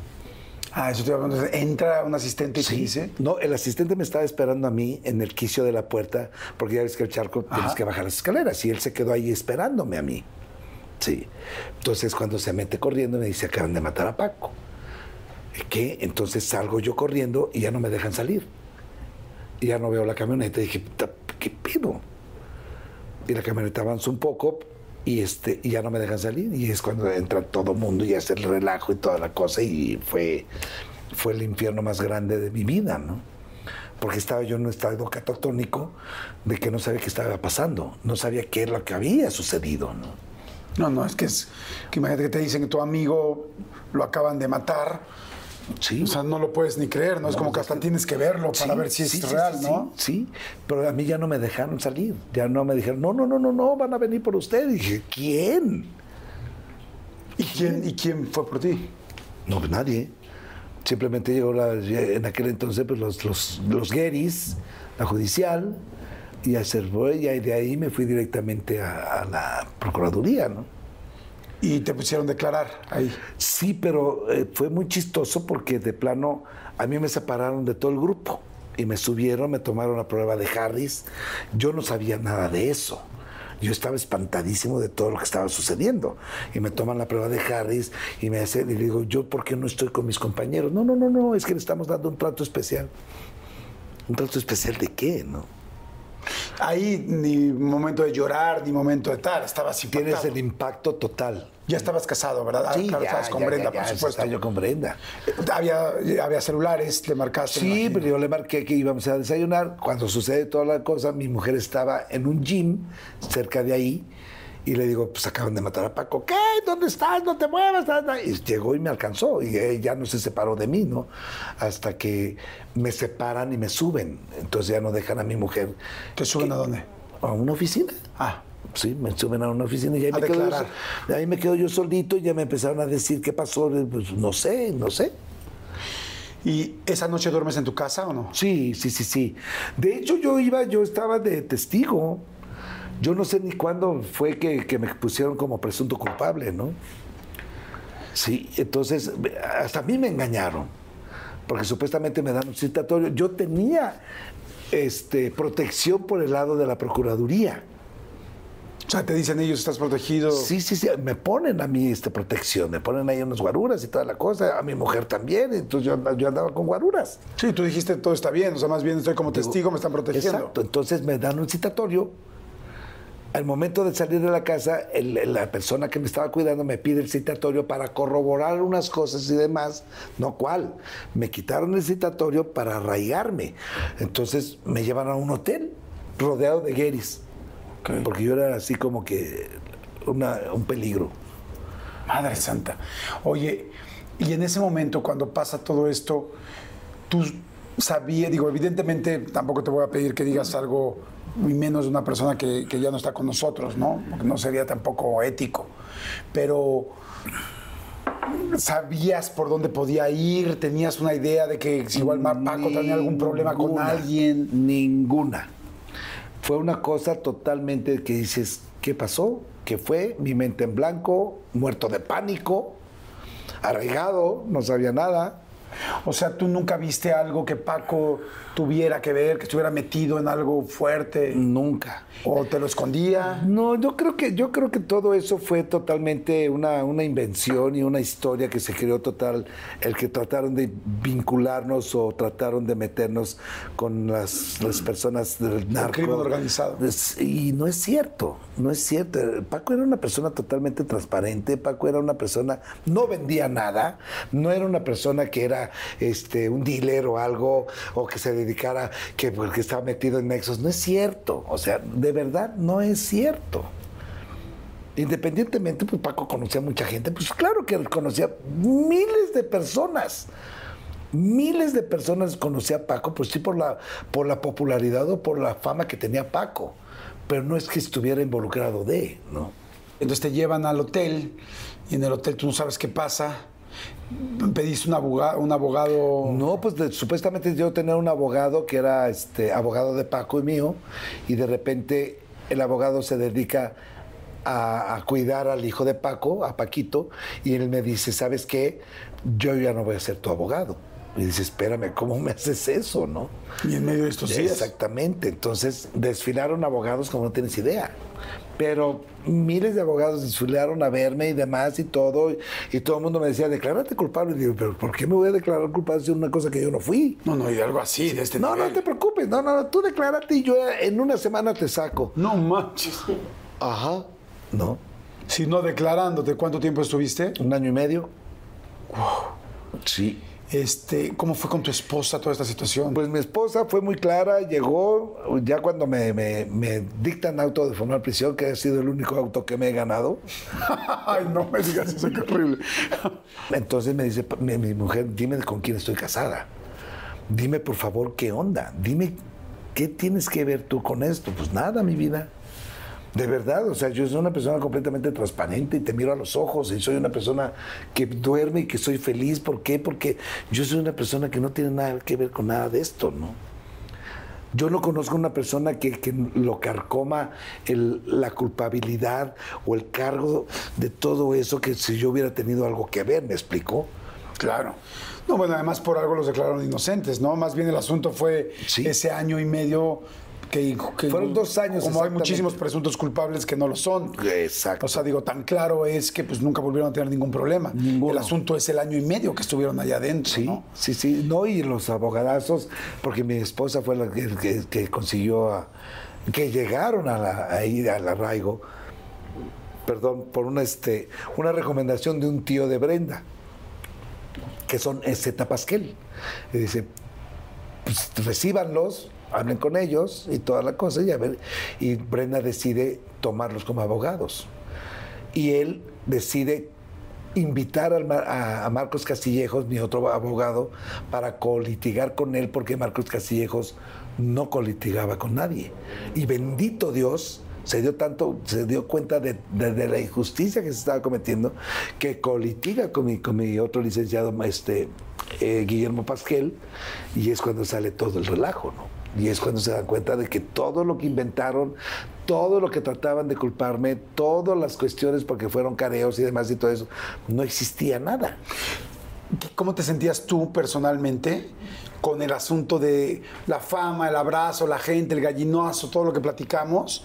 Ah, eso te iba hablando. Entra un asistente y te dice. No, el asistente me estaba esperando a mí en el quicio de la puerta porque ya ves que el charco tienes que bajar las escaleras y él se quedó ahí esperándome a mí. Sí. Entonces cuando se mete corriendo me dice, acaban de matar a Paco. ¿Qué? Entonces salgo yo corriendo y ya no me dejan salir. Y ya no veo la camioneta y dije, "Puta, ¿qué pedo? Y la camioneta avanza un poco y, este, y ya no me dejan salir. Y es cuando entra todo mundo y hace el relajo y toda la cosa. Y fue, fue el infierno más grande de mi vida, ¿no? Porque estaba yo en un estado catatónico de que no sabía qué estaba pasando. No sabía qué es lo que había sucedido, ¿no? No, no, es que es. Que imagínate que te dicen que tu amigo lo acaban de matar. Sí. O sea, no lo puedes ni creer, ¿no? Es como que hasta tienes que verlo para Sí, ver si es sí, real, ¿no? Sí, sí, pero a mí ya no me dejaron salir. Ya no me dijeron, no, no, no, no, no, van a venir por usted. Y dije, ¿quién? ¿Y quién, ¿Y quién fue por ti? No, pues nadie. Simplemente llegó la- en aquel entonces pues, los, los, los gueris, la judicial, y a y de ahí me fui directamente a, a la Procuraduría, ¿no? Y te pusieron declarar ahí. Sí, pero eh, fue muy chistoso porque de plano a mí me separaron de todo el grupo y me subieron, me tomaron la prueba de Harris. Yo no sabía nada de eso. Yo estaba espantadísimo de todo lo que estaba sucediendo. Y me toman la prueba de Harris y me hacen, y le digo, ¿yo por qué no estoy con mis compañeros? No, no, no, no, es que le estamos dando un trato especial. ¿Un trato especial de qué, no? Ahí ni momento de llorar, ni momento de tal. Estabas Tienes impactado. el impacto total. Ya estabas casado, ¿verdad? Ah, claro, estabas con ya, Brenda, ya, por ya, supuesto. yo con Brenda. Había, había celulares, le marcaste. Sí, pero yo le marqué que íbamos a desayunar. Cuando sucede toda la cosa, mi mujer estaba en un gym cerca de ahí y le digo, pues acaban de matar a Paco. ¿Qué? ¿Dónde estás? No te muevas. na, na". Y llegó y me alcanzó y eh, ya no se separó de mí, ¿no? Hasta que me separan y me suben. Entonces ya no dejan a mi mujer. ¿Te suben a dónde? A una oficina. Ah, Sí, me suben a una oficina y ahí, me quedo, yo, ahí me quedo yo solito y ya me empezaron a decir qué pasó. Pues no sé, no sé. ¿Y esa noche duermes en tu casa o no? Sí, sí, sí, sí. De hecho, yo iba, yo estaba de testigo. Yo no sé ni cuándo fue que, que me pusieron como presunto culpable, ¿no? Sí, entonces, hasta a mí me engañaron, porque supuestamente me dan un citatorio. Yo tenía este, protección por el lado de la Procuraduría. O sea, te dicen ellos, estás protegido. Sí, sí, sí, me ponen a mí este, protección, me ponen ahí unas guaruras y toda la cosa, a mi mujer también, entonces yo, yo andaba con guaruras. Sí, tú dijiste todo está bien, o sea, más bien estoy como testigo, me están protegiendo. Exacto, entonces me dan un citatorio. Al momento de salir de la casa, el- la persona que me estaba cuidando me pide el citatorio para corroborar unas cosas y demás. No cuál. Me quitaron el citatorio para arraigarme. Entonces me llevan a un hotel rodeado de gueris. Porque yo era así como que una- un peligro. Madre Santa. Oye, y en ese momento, cuando pasa todo esto, tú sabías, digo, evidentemente tampoco te voy a pedir que digas algo, y menos de una persona que, que ya no está con nosotros, ¿no? Porque no sería tampoco ético. Pero sabías por dónde podía ir, tenías una idea de que si igual Paco tenía algún problema con alguien. Ninguna. Fue una cosa totalmente que dices, ¿qué pasó? ¿Qué fue? Mi mente en blanco, muerto de pánico, arraigado, no sabía nada. O sea, tú nunca viste algo que Paco tuviera que ver, que estuviera metido en algo fuerte, Nunca. o te lo escondía. No, yo creo que, yo creo que todo eso fue totalmente una, una invención y una historia que se creó total, el que trataron de vincularnos o trataron de meternos con las, las personas del narco. crimen organizado. Y no es cierto, no es cierto. Paco era una persona totalmente transparente, Paco era una persona, no vendía nada, no era una persona que era este, un dealer o algo, o que se dedicara, que porque estaba metido en nexos, no es cierto, o sea, de verdad no es cierto. Independientemente, pues Paco conocía a mucha gente, pues claro que conocía miles de personas. Miles de personas conocía a Paco, pues sí por la, por la popularidad o por la fama que tenía Paco. Pero no es que estuviera involucrado de, ¿no? Entonces te llevan al hotel y en el hotel tú no sabes qué pasa. Pediste un abogado, un abogado. No, pues de- supuestamente yo tenía un abogado que era este abogado de Paco y mío, y de repente el abogado se dedica a, a cuidar al hijo de Paco, a Paquito, y él me dice, ¿sabes qué? Yo ya no voy a ser tu abogado. Y dice, espérame, ¿cómo me haces eso, no? Y en medio de estos días. Exactamente. Entonces desfilaron abogados como no tienes idea. Pero miles de abogados desfilaron a verme y demás y todo. Y, todo el mundo me decía, declárate culpable. Y digo, pero ¿por qué me voy a declarar culpable de una cosa que yo no fui? No, no, y algo así, de este No, no te preocupes. No, no, no. Tú declárate y yo en una semana te saco. No manches. Ajá. No. Si no declarándote, ¿cuánto tiempo estuviste? Un año y medio. Sí. Este, ¿Cómo fue con tu esposa toda esta situación? Pues mi esposa fue muy clara, llegó ya cuando me, me- me dictan auto de formal prisión, que ha sido el único auto que me he ganado. [LAUGHS] Ay, no me digas eso, qué horrible. Entonces me dice mi, mi mujer, dime con quién estoy casada. Dime por favor qué onda. Dime qué tienes que ver tú con esto. Pues nada, mi vida. De verdad, o sea, yo soy una persona completamente transparente y te miro a los ojos y soy una persona que duerme y que soy feliz. ¿Por qué? Porque yo soy una persona que no tiene nada que ver con nada de esto, ¿no? Yo no conozco una persona que, que lo carcoma el- la culpabilidad o el cargo de todo eso que si yo hubiera tenido algo que ver, ¿me explicó? Claro. No, bueno, además por algo los declararon inocentes, ¿no? Más bien el asunto fue Sí. ese año y medio que, que- Fueron dos años, Como hay muchísimos presuntos culpables que no lo son. Exacto. O sea, digo, tan claro es que pues nunca volvieron a tener ningún problema. Ninguno. El asunto es el año y medio que estuvieron allá adentro, Sí, ¿no? sí, sí. No, y los abogadazos, porque mi esposa fue la que, que- que consiguió, a- que llegaron a la, ahí al arraigo, perdón, por una, este, una recomendación de un tío de Brenda, que son Z Pasquel. Y dice, pues recíbanlos, hablen con ellos y toda la cosa, y, a y Brenda decide tomarlos como abogados. Y él decide invitar a, Marcos Castillejos, mi otro abogado, para colitigar con él, porque Marcos Castillejos no colitigaba con nadie. Y bendito Dios, se dio tanto, se dio cuenta de, de- la injusticia que se estaba cometiendo, que colitiga con mi, con mi otro licenciado, este, eh, Guillermo Pasquel, y es cuando sale todo el relajo, ¿no? Y es cuando se dan cuenta de que todo lo que inventaron, todo lo que trataban de culparme, todas las cuestiones porque fueron careos y demás y todo eso, no existía nada. ¿Cómo te sentías tú personalmente con el asunto de la fama, el abrazo, la gente, el gallinazo, todo lo que platicamos?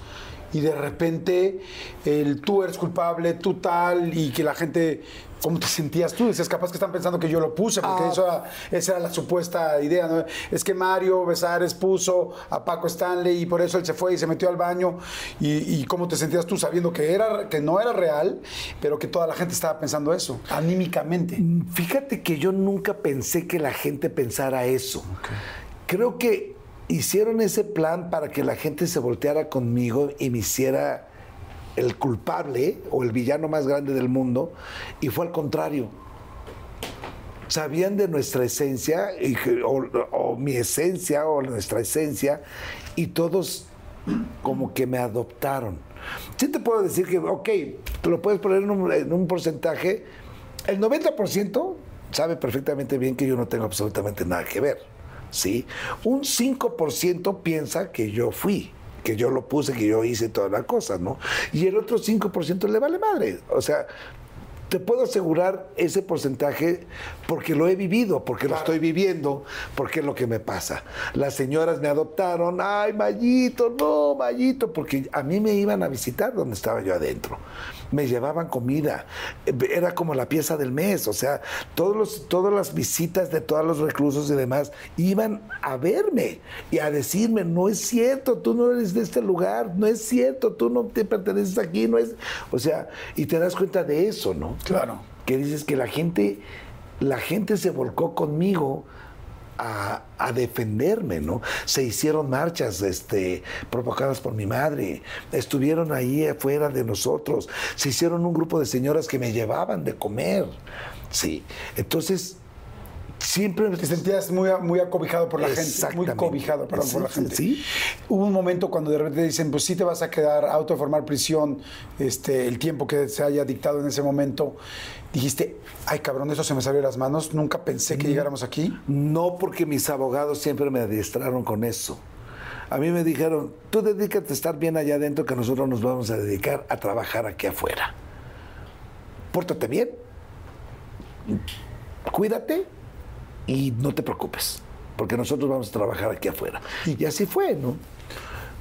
Y de repente el tú eres culpable, tú tal, y que la gente ¿Cómo te sentías tú? Dices, capaz que están pensando que yo lo puse, porque Ah. eso era- esa era la supuesta idea. ¿no? Es que Mario Besares puso a Paco Stanley y por eso él se fue y se metió al baño. ¿Y, y cómo te sentías tú sabiendo que, era, que no era real, pero que toda la gente estaba pensando eso, anímicamente? Fíjate que yo nunca pensé que la gente pensara eso. Creo que hicieron ese plan para que la gente se volteara conmigo y me hiciera el culpable o el villano más grande del mundo, y fue al contrario. Sabían de nuestra esencia, o, mi esencia, o nuestra esencia, y todos como que me adoptaron. Sí te puedo decir que, ok, te lo puedes poner en un, en un porcentaje, el 90% sabe perfectamente bien que yo no tengo absolutamente nada que ver, ¿sí? Un 5% piensa que yo fui, que yo lo puse, que yo hice toda la cosa, ¿no? Y el otro 5% le vale madre, o sea... Te puedo asegurar ese porcentaje porque lo he vivido, porque lo estoy viviendo, porque es lo que me pasa. Las señoras me adoptaron, ay, Mayito, no, Mayito, porque a mí me iban a visitar donde estaba yo adentro. Me llevaban comida, era como la pieza del mes, o sea, todos los, todas las visitas de todos los reclusos y demás iban a verme y a decirme, no es cierto, tú no eres de este lugar, no es cierto, tú no te perteneces aquí, no es, o sea, y te das cuenta de eso, ¿no? Claro. que dices que la gente, la gente se volcó conmigo a, a defenderme, ¿no? Se hicieron marchas este, provocadas por mi madre, estuvieron ahí afuera de nosotros, se hicieron un grupo de señoras que me llevaban de comer, sí. Entonces, siempre... Te sentías muy, muy acobijado por la gente, muy cobijado, perdón, por la gente. sí. Hubo un momento cuando de repente dicen, pues sí te vas a quedar auto de formar prisión este, el tiempo que se haya dictado en ese momento. Dijiste, ay cabrón, eso se me salió de las manos, nunca pensé que llegáramos aquí. No porque mis abogados siempre me adiestraron con eso. A mí me dijeron, tú dedícate a estar bien allá adentro que nosotros nos vamos a dedicar a trabajar aquí afuera. Pórtate bien, cuídate y no te preocupes, porque nosotros vamos a trabajar aquí afuera. Y así fue, ¿no?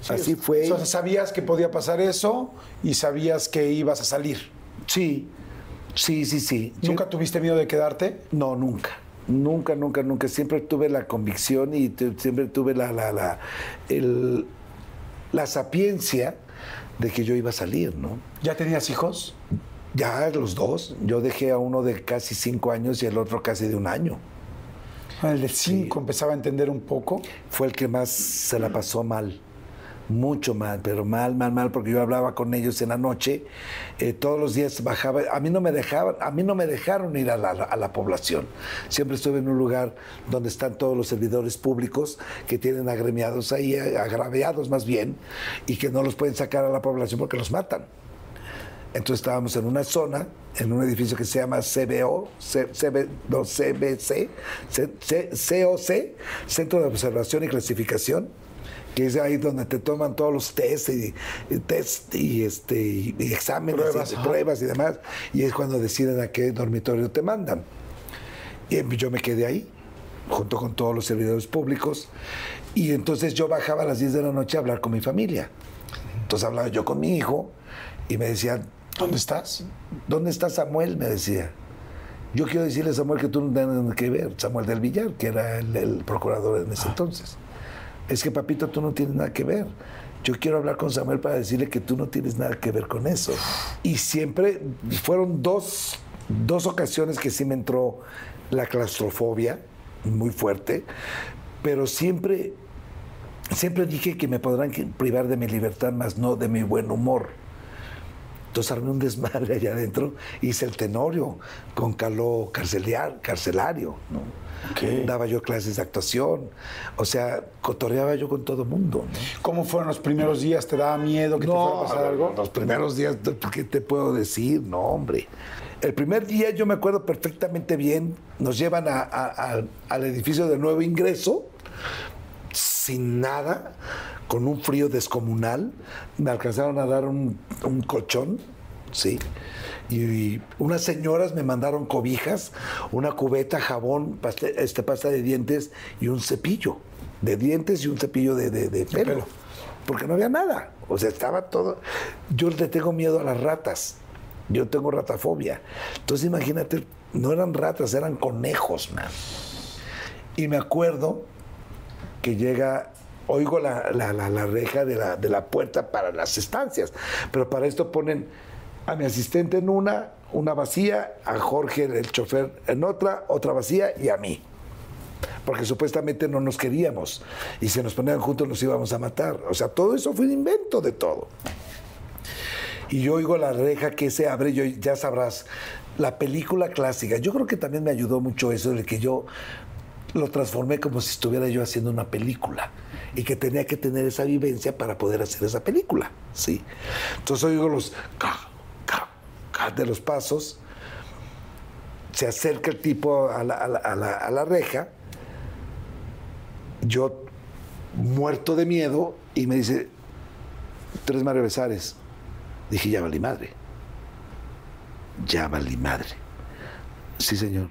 así fue. O sea, sabías que podía pasar eso y sabías que ibas a salir. Sí, sí, sí, sí. ¿Nunca tuviste miedo de quedarte? No, nunca. Nunca, nunca, nunca. Siempre tuve la convicción y siempre tuve la, la, la, el- la sapiencia de que yo iba a salir, ¿no? ¿Ya tenías hijos? Ya los dos. Yo dejé a uno de casi cinco años y el otro casi de un año. El de cinco empezaba a entender un poco. Fue el que más se la pasó mal. Mucho mal, pero mal, mal, mal, porque yo hablaba con ellos en la noche, eh, todos los días bajaba, a mí no me dejaban, a mí no me dejaron ir a la, a la población. Siempre estuve en un lugar donde están todos los servidores públicos que tienen agremiados ahí, eh, agraviados más bien, y que no los pueden sacar a la población porque los matan. Entonces estábamos en una zona, en un edificio que se llama CBO, C- CB, no, CBC, C- C- COC, Centro de Observación y Clasificación, que es ahí donde te toman todos los test y, y test y, este, y- y exámenes, Pruebas, y, pruebas y demás, y es cuando deciden a qué dormitorio te mandan. Y yo me quedé ahí, junto con todos los servidores públicos, y entonces yo bajaba a las 10 de la noche a hablar con mi familia. Entonces hablaba yo con mi hijo y me decían, ¿Dónde estás? ¿dónde está Samuel? Me decía. Yo quiero decirle a Samuel que tú no tienes nada que ver, Samuel del Villar, que era el, el procurador en ese entonces. Es que, papito, tú no tienes nada que ver. Yo quiero hablar con Samuel para decirle que tú no tienes nada que ver con eso. Y siempre fueron dos, dos ocasiones que sí me entró la claustrofobia muy fuerte, pero siempre, siempre dije que me podrán privar de mi libertad, más no de mi buen humor. Entonces armé un desmadre allá adentro, hice el tenorio con caló carcelario, ¿no? Daba yo clases de actuación, o sea, cotorreaba yo con todo mundo. ¿no? ¿Cómo fueron los primeros días? ¿Te daba miedo que te fuera a pasar algo? Los primeros días, ¿qué te puedo decir? No, hombre. El primer día yo me acuerdo perfectamente bien, nos llevan a- a- a- al edificio de nuevo ingreso, sin nada, con un frío descomunal. Me alcanzaron a dar un, un colchón, sí. Y, unas señoras me mandaron cobijas, una cubeta, jabón, pasta, este, pasta de dientes y un cepillo de dientes y un cepillo de, de- de pelo. pelo. Porque no había nada. O sea, estaba todo. Yo le tengo miedo a las ratas. Yo tengo ratafobia. Entonces imagínate, no eran ratas, eran conejos, man. Y me acuerdo que llega, oigo la, la- la- la reja de la, de la puerta para las estancias, pero para esto ponen a mi asistente en una, una vacía, a Jorge, el chofer, en otra, otra vacía y a mí. Porque supuestamente no nos queríamos y si nos ponían juntos nos íbamos a matar. O sea, todo eso fue un invento de todo. Y yo oigo la reja que se abre, yo ya sabrás, la película clásica. Yo creo que también me ayudó mucho eso de que yo lo transformé como si estuviera yo haciendo una película y que tenía que tener esa vivencia para poder hacer esa película, ¿sí? Entonces oigo los de los pasos, se acerca el tipo a la, a la- a la- reja, yo muerto de miedo y me dice, tú eres Mario Besares. Dije, ya valí madre. Ya valí madre. Sí, señor.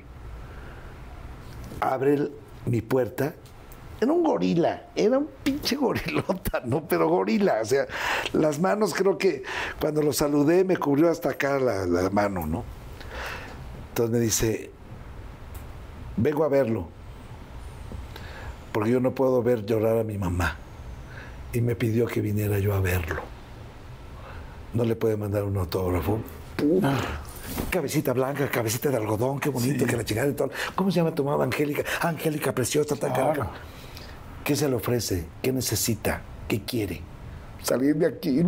Abre mi puerta. Era un gorila, era un pinche gorilota, ¿no? Pero gorila, o sea, las manos creo que cuando lo saludé me cubrió hasta acá la, la mano, ¿no? Entonces me dice, vengo a verlo, porque yo no puedo ver llorar a mi mamá. Y me pidió que viniera yo a verlo. ¿No le puede mandar un autógrafo? Cabecita blanca, cabecita de algodón, qué bonito, que la chingada de todo. ¿Cómo se llama tu mamá? Angélica. Angélica, preciosa, tan Claro. cara. ¿Qué se le ofrece? ¿Qué necesita? ¿Qué quiere? Salir de aquí.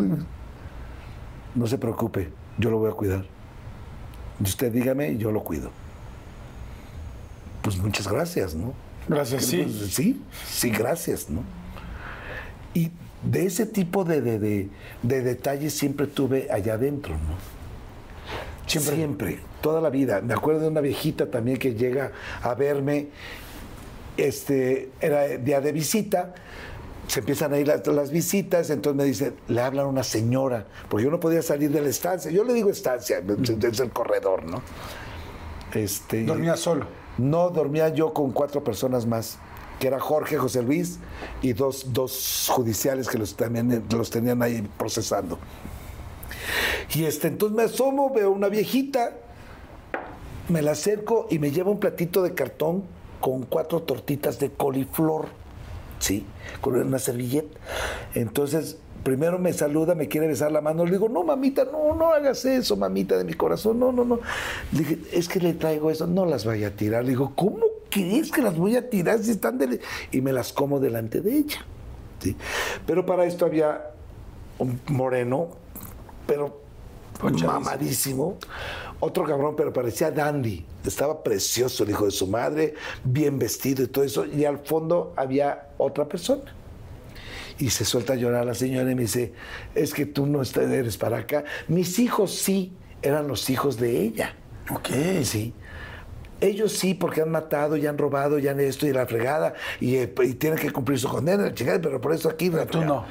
No se preocupe, yo lo voy a cuidar. Y usted dígame y yo lo cuido. Pues muchas gracias, ¿no? Gracias, sí. Pues, sí, sí, gracias, ¿no? Y de ese tipo de, de- de- de detalles siempre tuve allá adentro, ¿no? Siempre. Siempre, toda la vida. Me acuerdo de una viejita también que llega a verme, este, era día de visita, se empiezan a ir las, las visitas, entonces me dice, le hablan a una señora, porque yo no podía salir de la estancia. Yo le digo estancia, es el corredor, ¿no? Este, Dormía solo. no, dormía yo con cuatro personas más, que era Jorge, José Luis y dos, dos judiciales que los, también los tenían ahí procesando. Y este, entonces me asomo, veo una viejita, me la acerco y me lleva un platito de cartón con cuatro tortitas de coliflor, ¿sí? Con una servilleta. Entonces, primero me saluda, me quiere besar la mano. Le digo, no, mamita, no, no hagas eso, mamita de mi corazón, no, no, no. Le dije, es que le traigo eso, no las vaya a tirar. Le digo, ¿cómo crees que las voy a tirar si están de... Y me las como delante de ella, ¿sí? Pero para esto había un moreno, pero mamadísimo. Otro cabrón, pero parecía dandy. Estaba precioso el hijo de su madre, bien vestido y todo eso. Y al fondo había otra persona. Y se suelta a llorar la señora y me dice, es que tú no eres para acá. Mis hijos sí, eran los hijos de ella. Ok. Sí. Ellos sí, porque han matado y han robado y han esto y la fregada y, eh, y tienen que cumplir su condena, chingada, pero por eso aquí... tú no.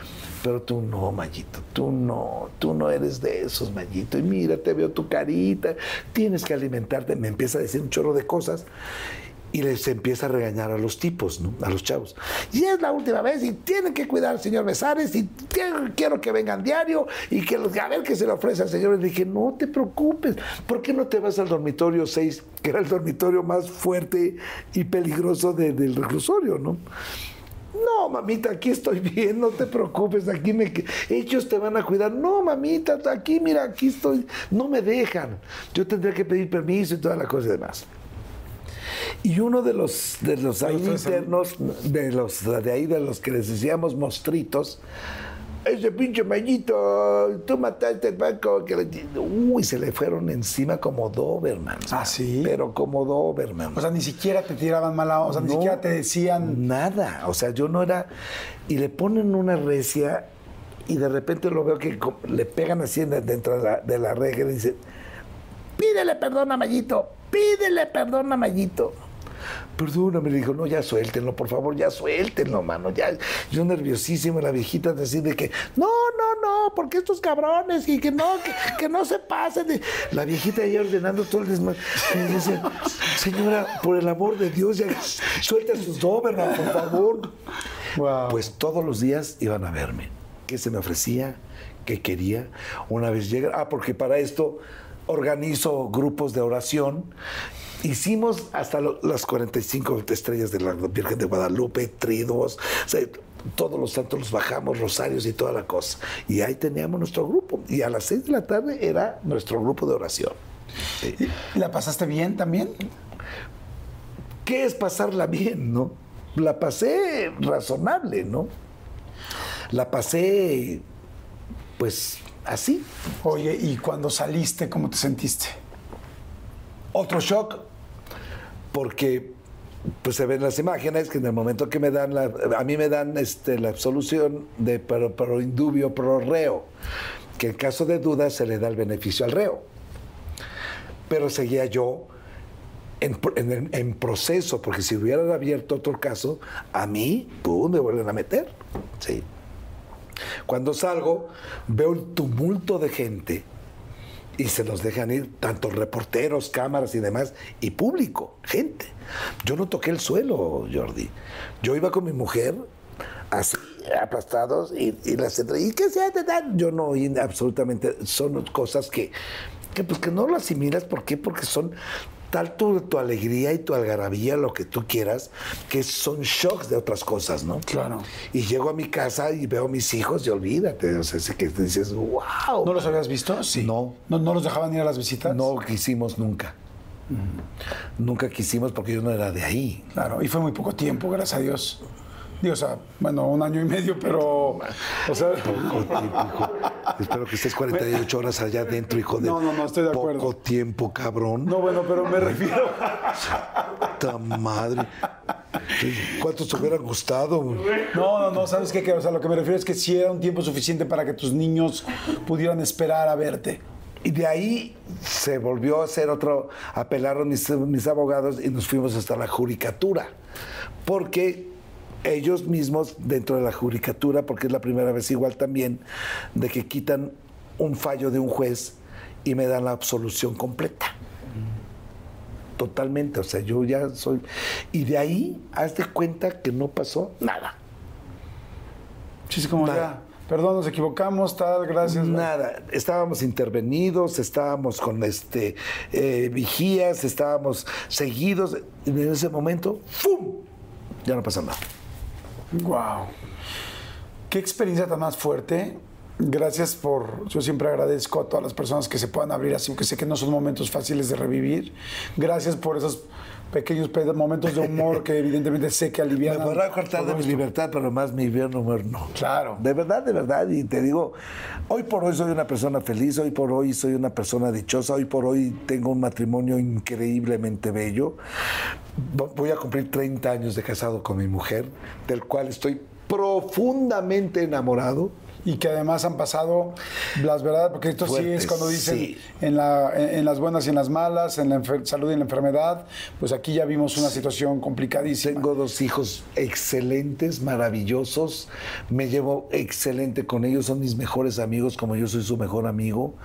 Pero tú no, Mayito, tú no, tú no eres de esos, Mayito. Y mira, te veo tu carita, tienes que alimentarte. Me empieza a decir un chorro de cosas y les empieza a regañar a los tipos, ¿no? A los chavos. Y es la última vez y tienen que cuidar al señor Besares y quiero, que vengan diario y que los- a ver qué se le ofrece al señor. Le dije, no te preocupes, ¿por qué no te vas al dormitorio 6, que era el dormitorio más fuerte y peligroso de- del reclusorio, ¿no? No, mamita, aquí estoy bien, no te preocupes, aquí me... Ellos te van a cuidar. No, mamita, aquí, mira, aquí estoy. No me dejan. Yo tendría que pedir permiso y toda la cosa y demás. Y uno de los, de los ahí internos, de los de ahí, de los que les decíamos mostritos, ese pinche Mayito, tú mataste el banco. Que le... Uy, se le fueron encima como Doberman. ¿Ah, sí? Pero como Doberman. O sea, ni siquiera te tiraban mala, o sea, ni No, siquiera te decían. Nada, o sea, yo no era... Y le ponen una recia y de repente lo veo que le pegan así de- dentro de la, de la reja y le dicen, pídele perdón a Mayito, pídele perdón a Mayito. Perdóname, le dijo, no, ya suéltenlo, por favor, ya suéltenlo, mano. Ya, yo nerviosísimo, la viejita así de que, no, no, no, porque estos cabrones, y que no, que, que no se pasen. de-". La viejita ahí ordenando todo el desmadre. Y dice, señora, por el amor de Dios, ya suelten sus Doberman, por favor. Wow. Pues todos los días iban a verme. ¿Qué se me ofrecía? ¿Qué quería? Una vez llega. Ah, porque para esto organizo grupos de oración. Hicimos hasta lo- las 45 estrellas de la Virgen de Guadalupe, o sea, todos los santos los bajamos, rosarios y toda la cosa. Y ahí teníamos nuestro grupo. Y a las 6 de la tarde era nuestro grupo de oración. Sí. ¿La pasaste bien también? ¿Qué es pasarla bien, no? La pasé razonable, ¿no? La pasé, pues, así. Oye, ¿y cuando saliste, cómo te sentiste? Otro shock, porque pues se ven las imágenes que en el momento que me dan la, a mí me dan este, la absolución de pro, pro indubio pro reo, que en caso de duda se le da el beneficio al reo. Pero seguía yo en, en- proceso, porque si hubieran abierto otro caso, a mí, me vuelven a meter. Sí. Cuando salgo, veo el tumulto de gente y se nos dejan ir tanto reporteros, cámaras y demás, y público, gente. Yo no toqué el suelo, Jordi. Yo iba con mi mujer, así, aplastados, y, y las ¿y qué se? Yo no oí absolutamente, son cosas que, que, pues, que no lo asimilas. ¿Por qué? Porque son tal tu, tu alegría y tu algarabía, lo que tú quieras, que son shocks de otras cosas, ¿no? Claro. Y llego a mi casa y veo a mis hijos y olvídate, o sea, es que dices, wow. ¿No los habías visto? Sí. No. ¿No, no los dejaban ir a las visitas? No quisimos nunca. Nunca quisimos porque yo no era de ahí. Claro, y fue muy poco tiempo, gracias a Dios. Digo, o sea, bueno, un año y medio, pero. O sea. Poco tiempo, hijo. Espero que estés 48 horas allá adentro, hijo de. No, no, no, estoy de acuerdo. Poco tiempo, cabrón. No, bueno, pero me refiero. Puta madre. ¿Cuántos te hubieran gustado? No, no, no, ¿sabes qué? O sea, lo que me refiero es que sí era un tiempo suficiente para que tus niños pudieran esperar a verte. Y de ahí se volvió a hacer otro, apelaron mis, mis abogados y nos fuimos hasta la judicatura. Porque ellos mismos, dentro de la judicatura, porque es la primera vez igual también, de que quitan un fallo de un juez y me dan la absolución completa. Totalmente, o sea, yo ya soy... Y de ahí, haz de cuenta que no pasó nada. Sí, es como Nada. ya. Perdón, nos equivocamos, tal, gracias. Nada, estábamos intervenidos, estábamos con este eh, vigías, estábamos seguidos. Y en ese momento, ¡fum! Ya no pasa nada. Wow. Qué experiencia tan más fuerte. Gracias por. Yo siempre agradezco a todas las personas que se puedan abrir así, que sé que no son momentos fáciles de revivir. Gracias por esos pequeños momentos de humor que evidentemente sé que Me alivian. podrá cortar de mi libertad, pero más mi bien humor no. Claro. De verdad, de verdad. Y te digo, hoy por hoy soy una persona feliz, hoy por hoy soy una persona dichosa, hoy por hoy tengo un matrimonio increíblemente bello. Vo- Voy a cumplir 30 años de casado con mi mujer, del cual estoy profundamente enamorado. Y que además han pasado las verdades, porque esto sí es cuando dicen sí. en, la, en, en las buenas y en las malas, en la salud y en la enfermedad, pues aquí ya vimos una situación complicadísima. Tengo dos hijos excelentes, maravillosos. Me llevo excelente con ellos. Son mis mejores amigos, como yo soy su mejor amigo.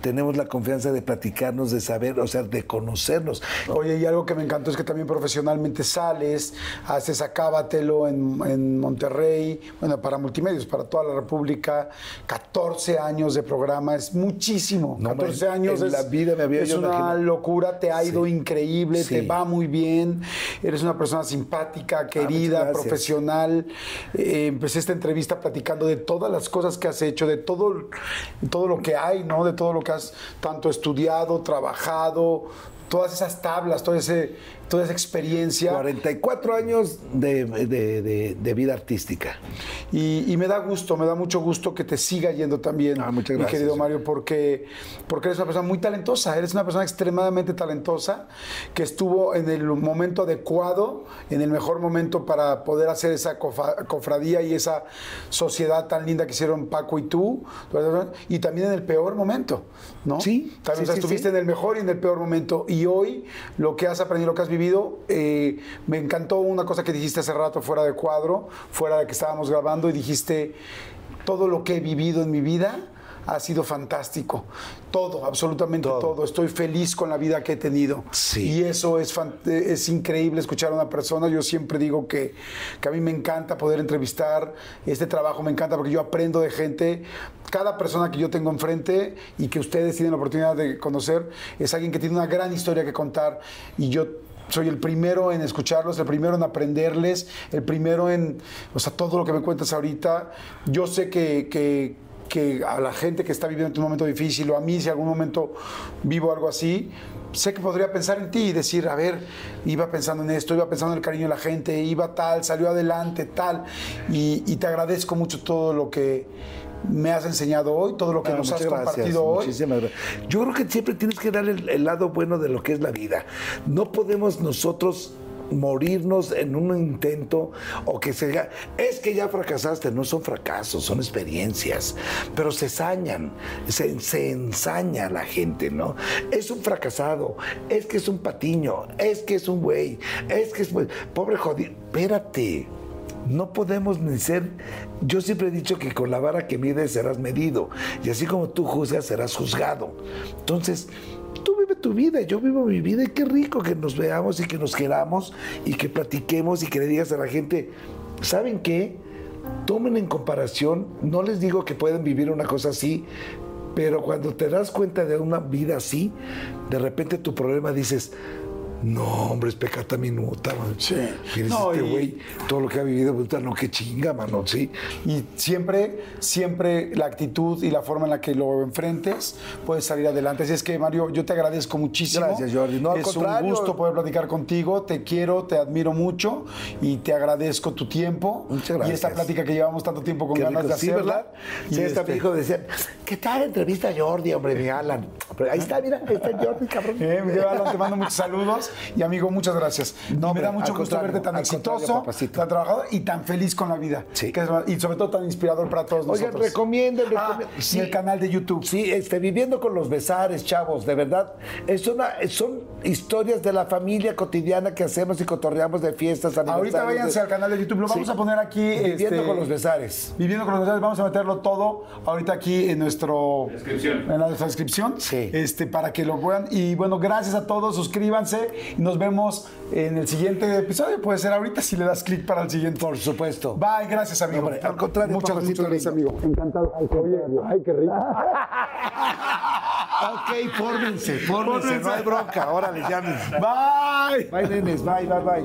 Tenemos la confianza de platicarnos, de saber, o sea, de conocernos. Oye, y algo que me encantó es que también profesionalmente sales, haces Acábatelo en, en Monterrey, bueno, para multimedios, para toda la República, 14 años de programa, es muchísimo. No, 14 en- años en es, la vida me había es una locura, te ha ido Sí. increíble, te va muy bien, eres una persona simpática, querida, Ah, gracias. profesional. Eh, empecé esta entrevista platicando de todas las cosas que has hecho, de todo, todo lo que hay, ¿no? De todo lo que has tanto estudiado, trabajado, todas esas tablas, toda, ese, toda esa experiencia. 44 años de, de- de- de vida artística. Y, y me da gusto, me da mucho gusto que te siga yendo también, Ah, muchas mi gracias. querido Mario, porque, porque eres una persona muy talentosa, eres una persona extremadamente talentosa que estuvo en el momento adecuado, en el mejor momento para poder hacer esa cofradía y esa sociedad tan linda que hicieron Paco y tú, y también en el peor momento, ¿no? Sí, También sí, o sea, sí, estuviste sí. en el mejor y en el peor momento. Y hoy, lo que has aprendido, lo que has vivido, eh, me encantó una cosa que dijiste hace rato fuera de cuadro, fuera de que estábamos grabando, y dijiste, todo lo que he vivido en mi vida ha sido fantástico. Todo, absolutamente todo. Todo. Estoy feliz con la vida que he tenido. Sí. Y eso es, es increíble escuchar a una persona. Yo siempre digo que, que a mí me encanta poder entrevistar. Este trabajo me encanta porque yo aprendo de gente. Cada persona que yo tengo enfrente y que ustedes tienen la oportunidad de conocer es alguien que tiene una gran historia que contar. Y yo soy el primero en escucharlos, el primero en aprenderles, el primero en, o sea, todo lo que me cuentas ahorita. Yo sé que, que, que a la gente que está viviendo un momento difícil o a mí si algún momento vivo algo así, sé que podría pensar en ti y decir, a ver, iba pensando en esto, iba pensando en el cariño de la gente, iba tal, salió adelante, tal. Y, y te agradezco mucho todo lo que me has enseñado hoy, todo lo que nos has gracias, compartido hoy. muchísimas gracias. Yo creo que siempre tienes que dar el, el lado bueno de lo que es la vida. No podemos nosotros morirnos en un intento o que se diga, es que ya fracasaste, no son fracasos, son experiencias, pero se sañan, se, se ensaña la gente, ¿no? Es un fracasado, es que es un patiño, es que es un güey, es que es... Pobre jodido, espérate, no podemos ni ser. Yo siempre he dicho que con la vara que mides serás medido. Y así como tú juzgas, serás juzgado. Entonces, tu vida, yo vivo mi vida. Y qué rico que nos veamos y que nos queramos y que platiquemos y que le digas a la gente, ¿saben qué? Tomen en comparación, no les digo que pueden vivir una cosa así, pero cuando te das cuenta de una vida así, de repente tu problema dices, no, hombre, es pecata minuta, man. Sí. No, este y- güey, todo lo que ha vivido, puta, no, qué chinga, mano, sí. Y siempre, siempre la actitud y la forma en la que lo enfrentes puedes salir adelante. Así es que, Mario, yo te agradezco muchísimo. Gracias, Jordi. No, al es contrario. un gusto poder platicar contigo. Te quiero, te admiro mucho y te agradezco tu tiempo. Muchas Y esta gracias. plática que llevamos tanto tiempo con Qué ganas rico, de sí, hacerla. ¿verdad? Y Sí, este- hijo decía, ¿qué tal entrevista a Jordi, hombre, mi Alan? Pero ahí está, mira, ahí está Jordi, cabrón. Eh, Alan, te mando muchos saludos y amigo, muchas gracias. No, me da mucho gusto verte tan exitoso, papacito. tan trabajador y tan feliz con la vida. Sí. Que es- y sobre todo tan inspirador para todos Oigan, nosotros. recomienden, Ah, recomienden. y el canal de YouTube. Sí, este, viviendo con los besares, chavos, de verdad. Es una, son historias de la familia cotidiana que hacemos y cotorreamos de fiestas, Ahorita váyanse de- al canal de YouTube. Lo vamos Sí. a poner aquí. Viviendo este, con los besares. Viviendo con los besares. Vamos a meterlo todo ahorita aquí en nuestro. Descripción. En la descripción. Sí. Este, para que lo vean. Y bueno, gracias a todos. Suscríbanse. Y nos vemos en el siguiente episodio. Puede ser ahorita si le das clic para el siguiente. Por supuesto. Bye, gracias, amigo. Hombre, al contrario, muchas, gracias, lindo. amigo. Encantado. Oye, ay, qué rico. Ok, fórmense, fórmense, no hay bronca. Órale, llamen. Bye. Bye, nenes, bye, bye, bye.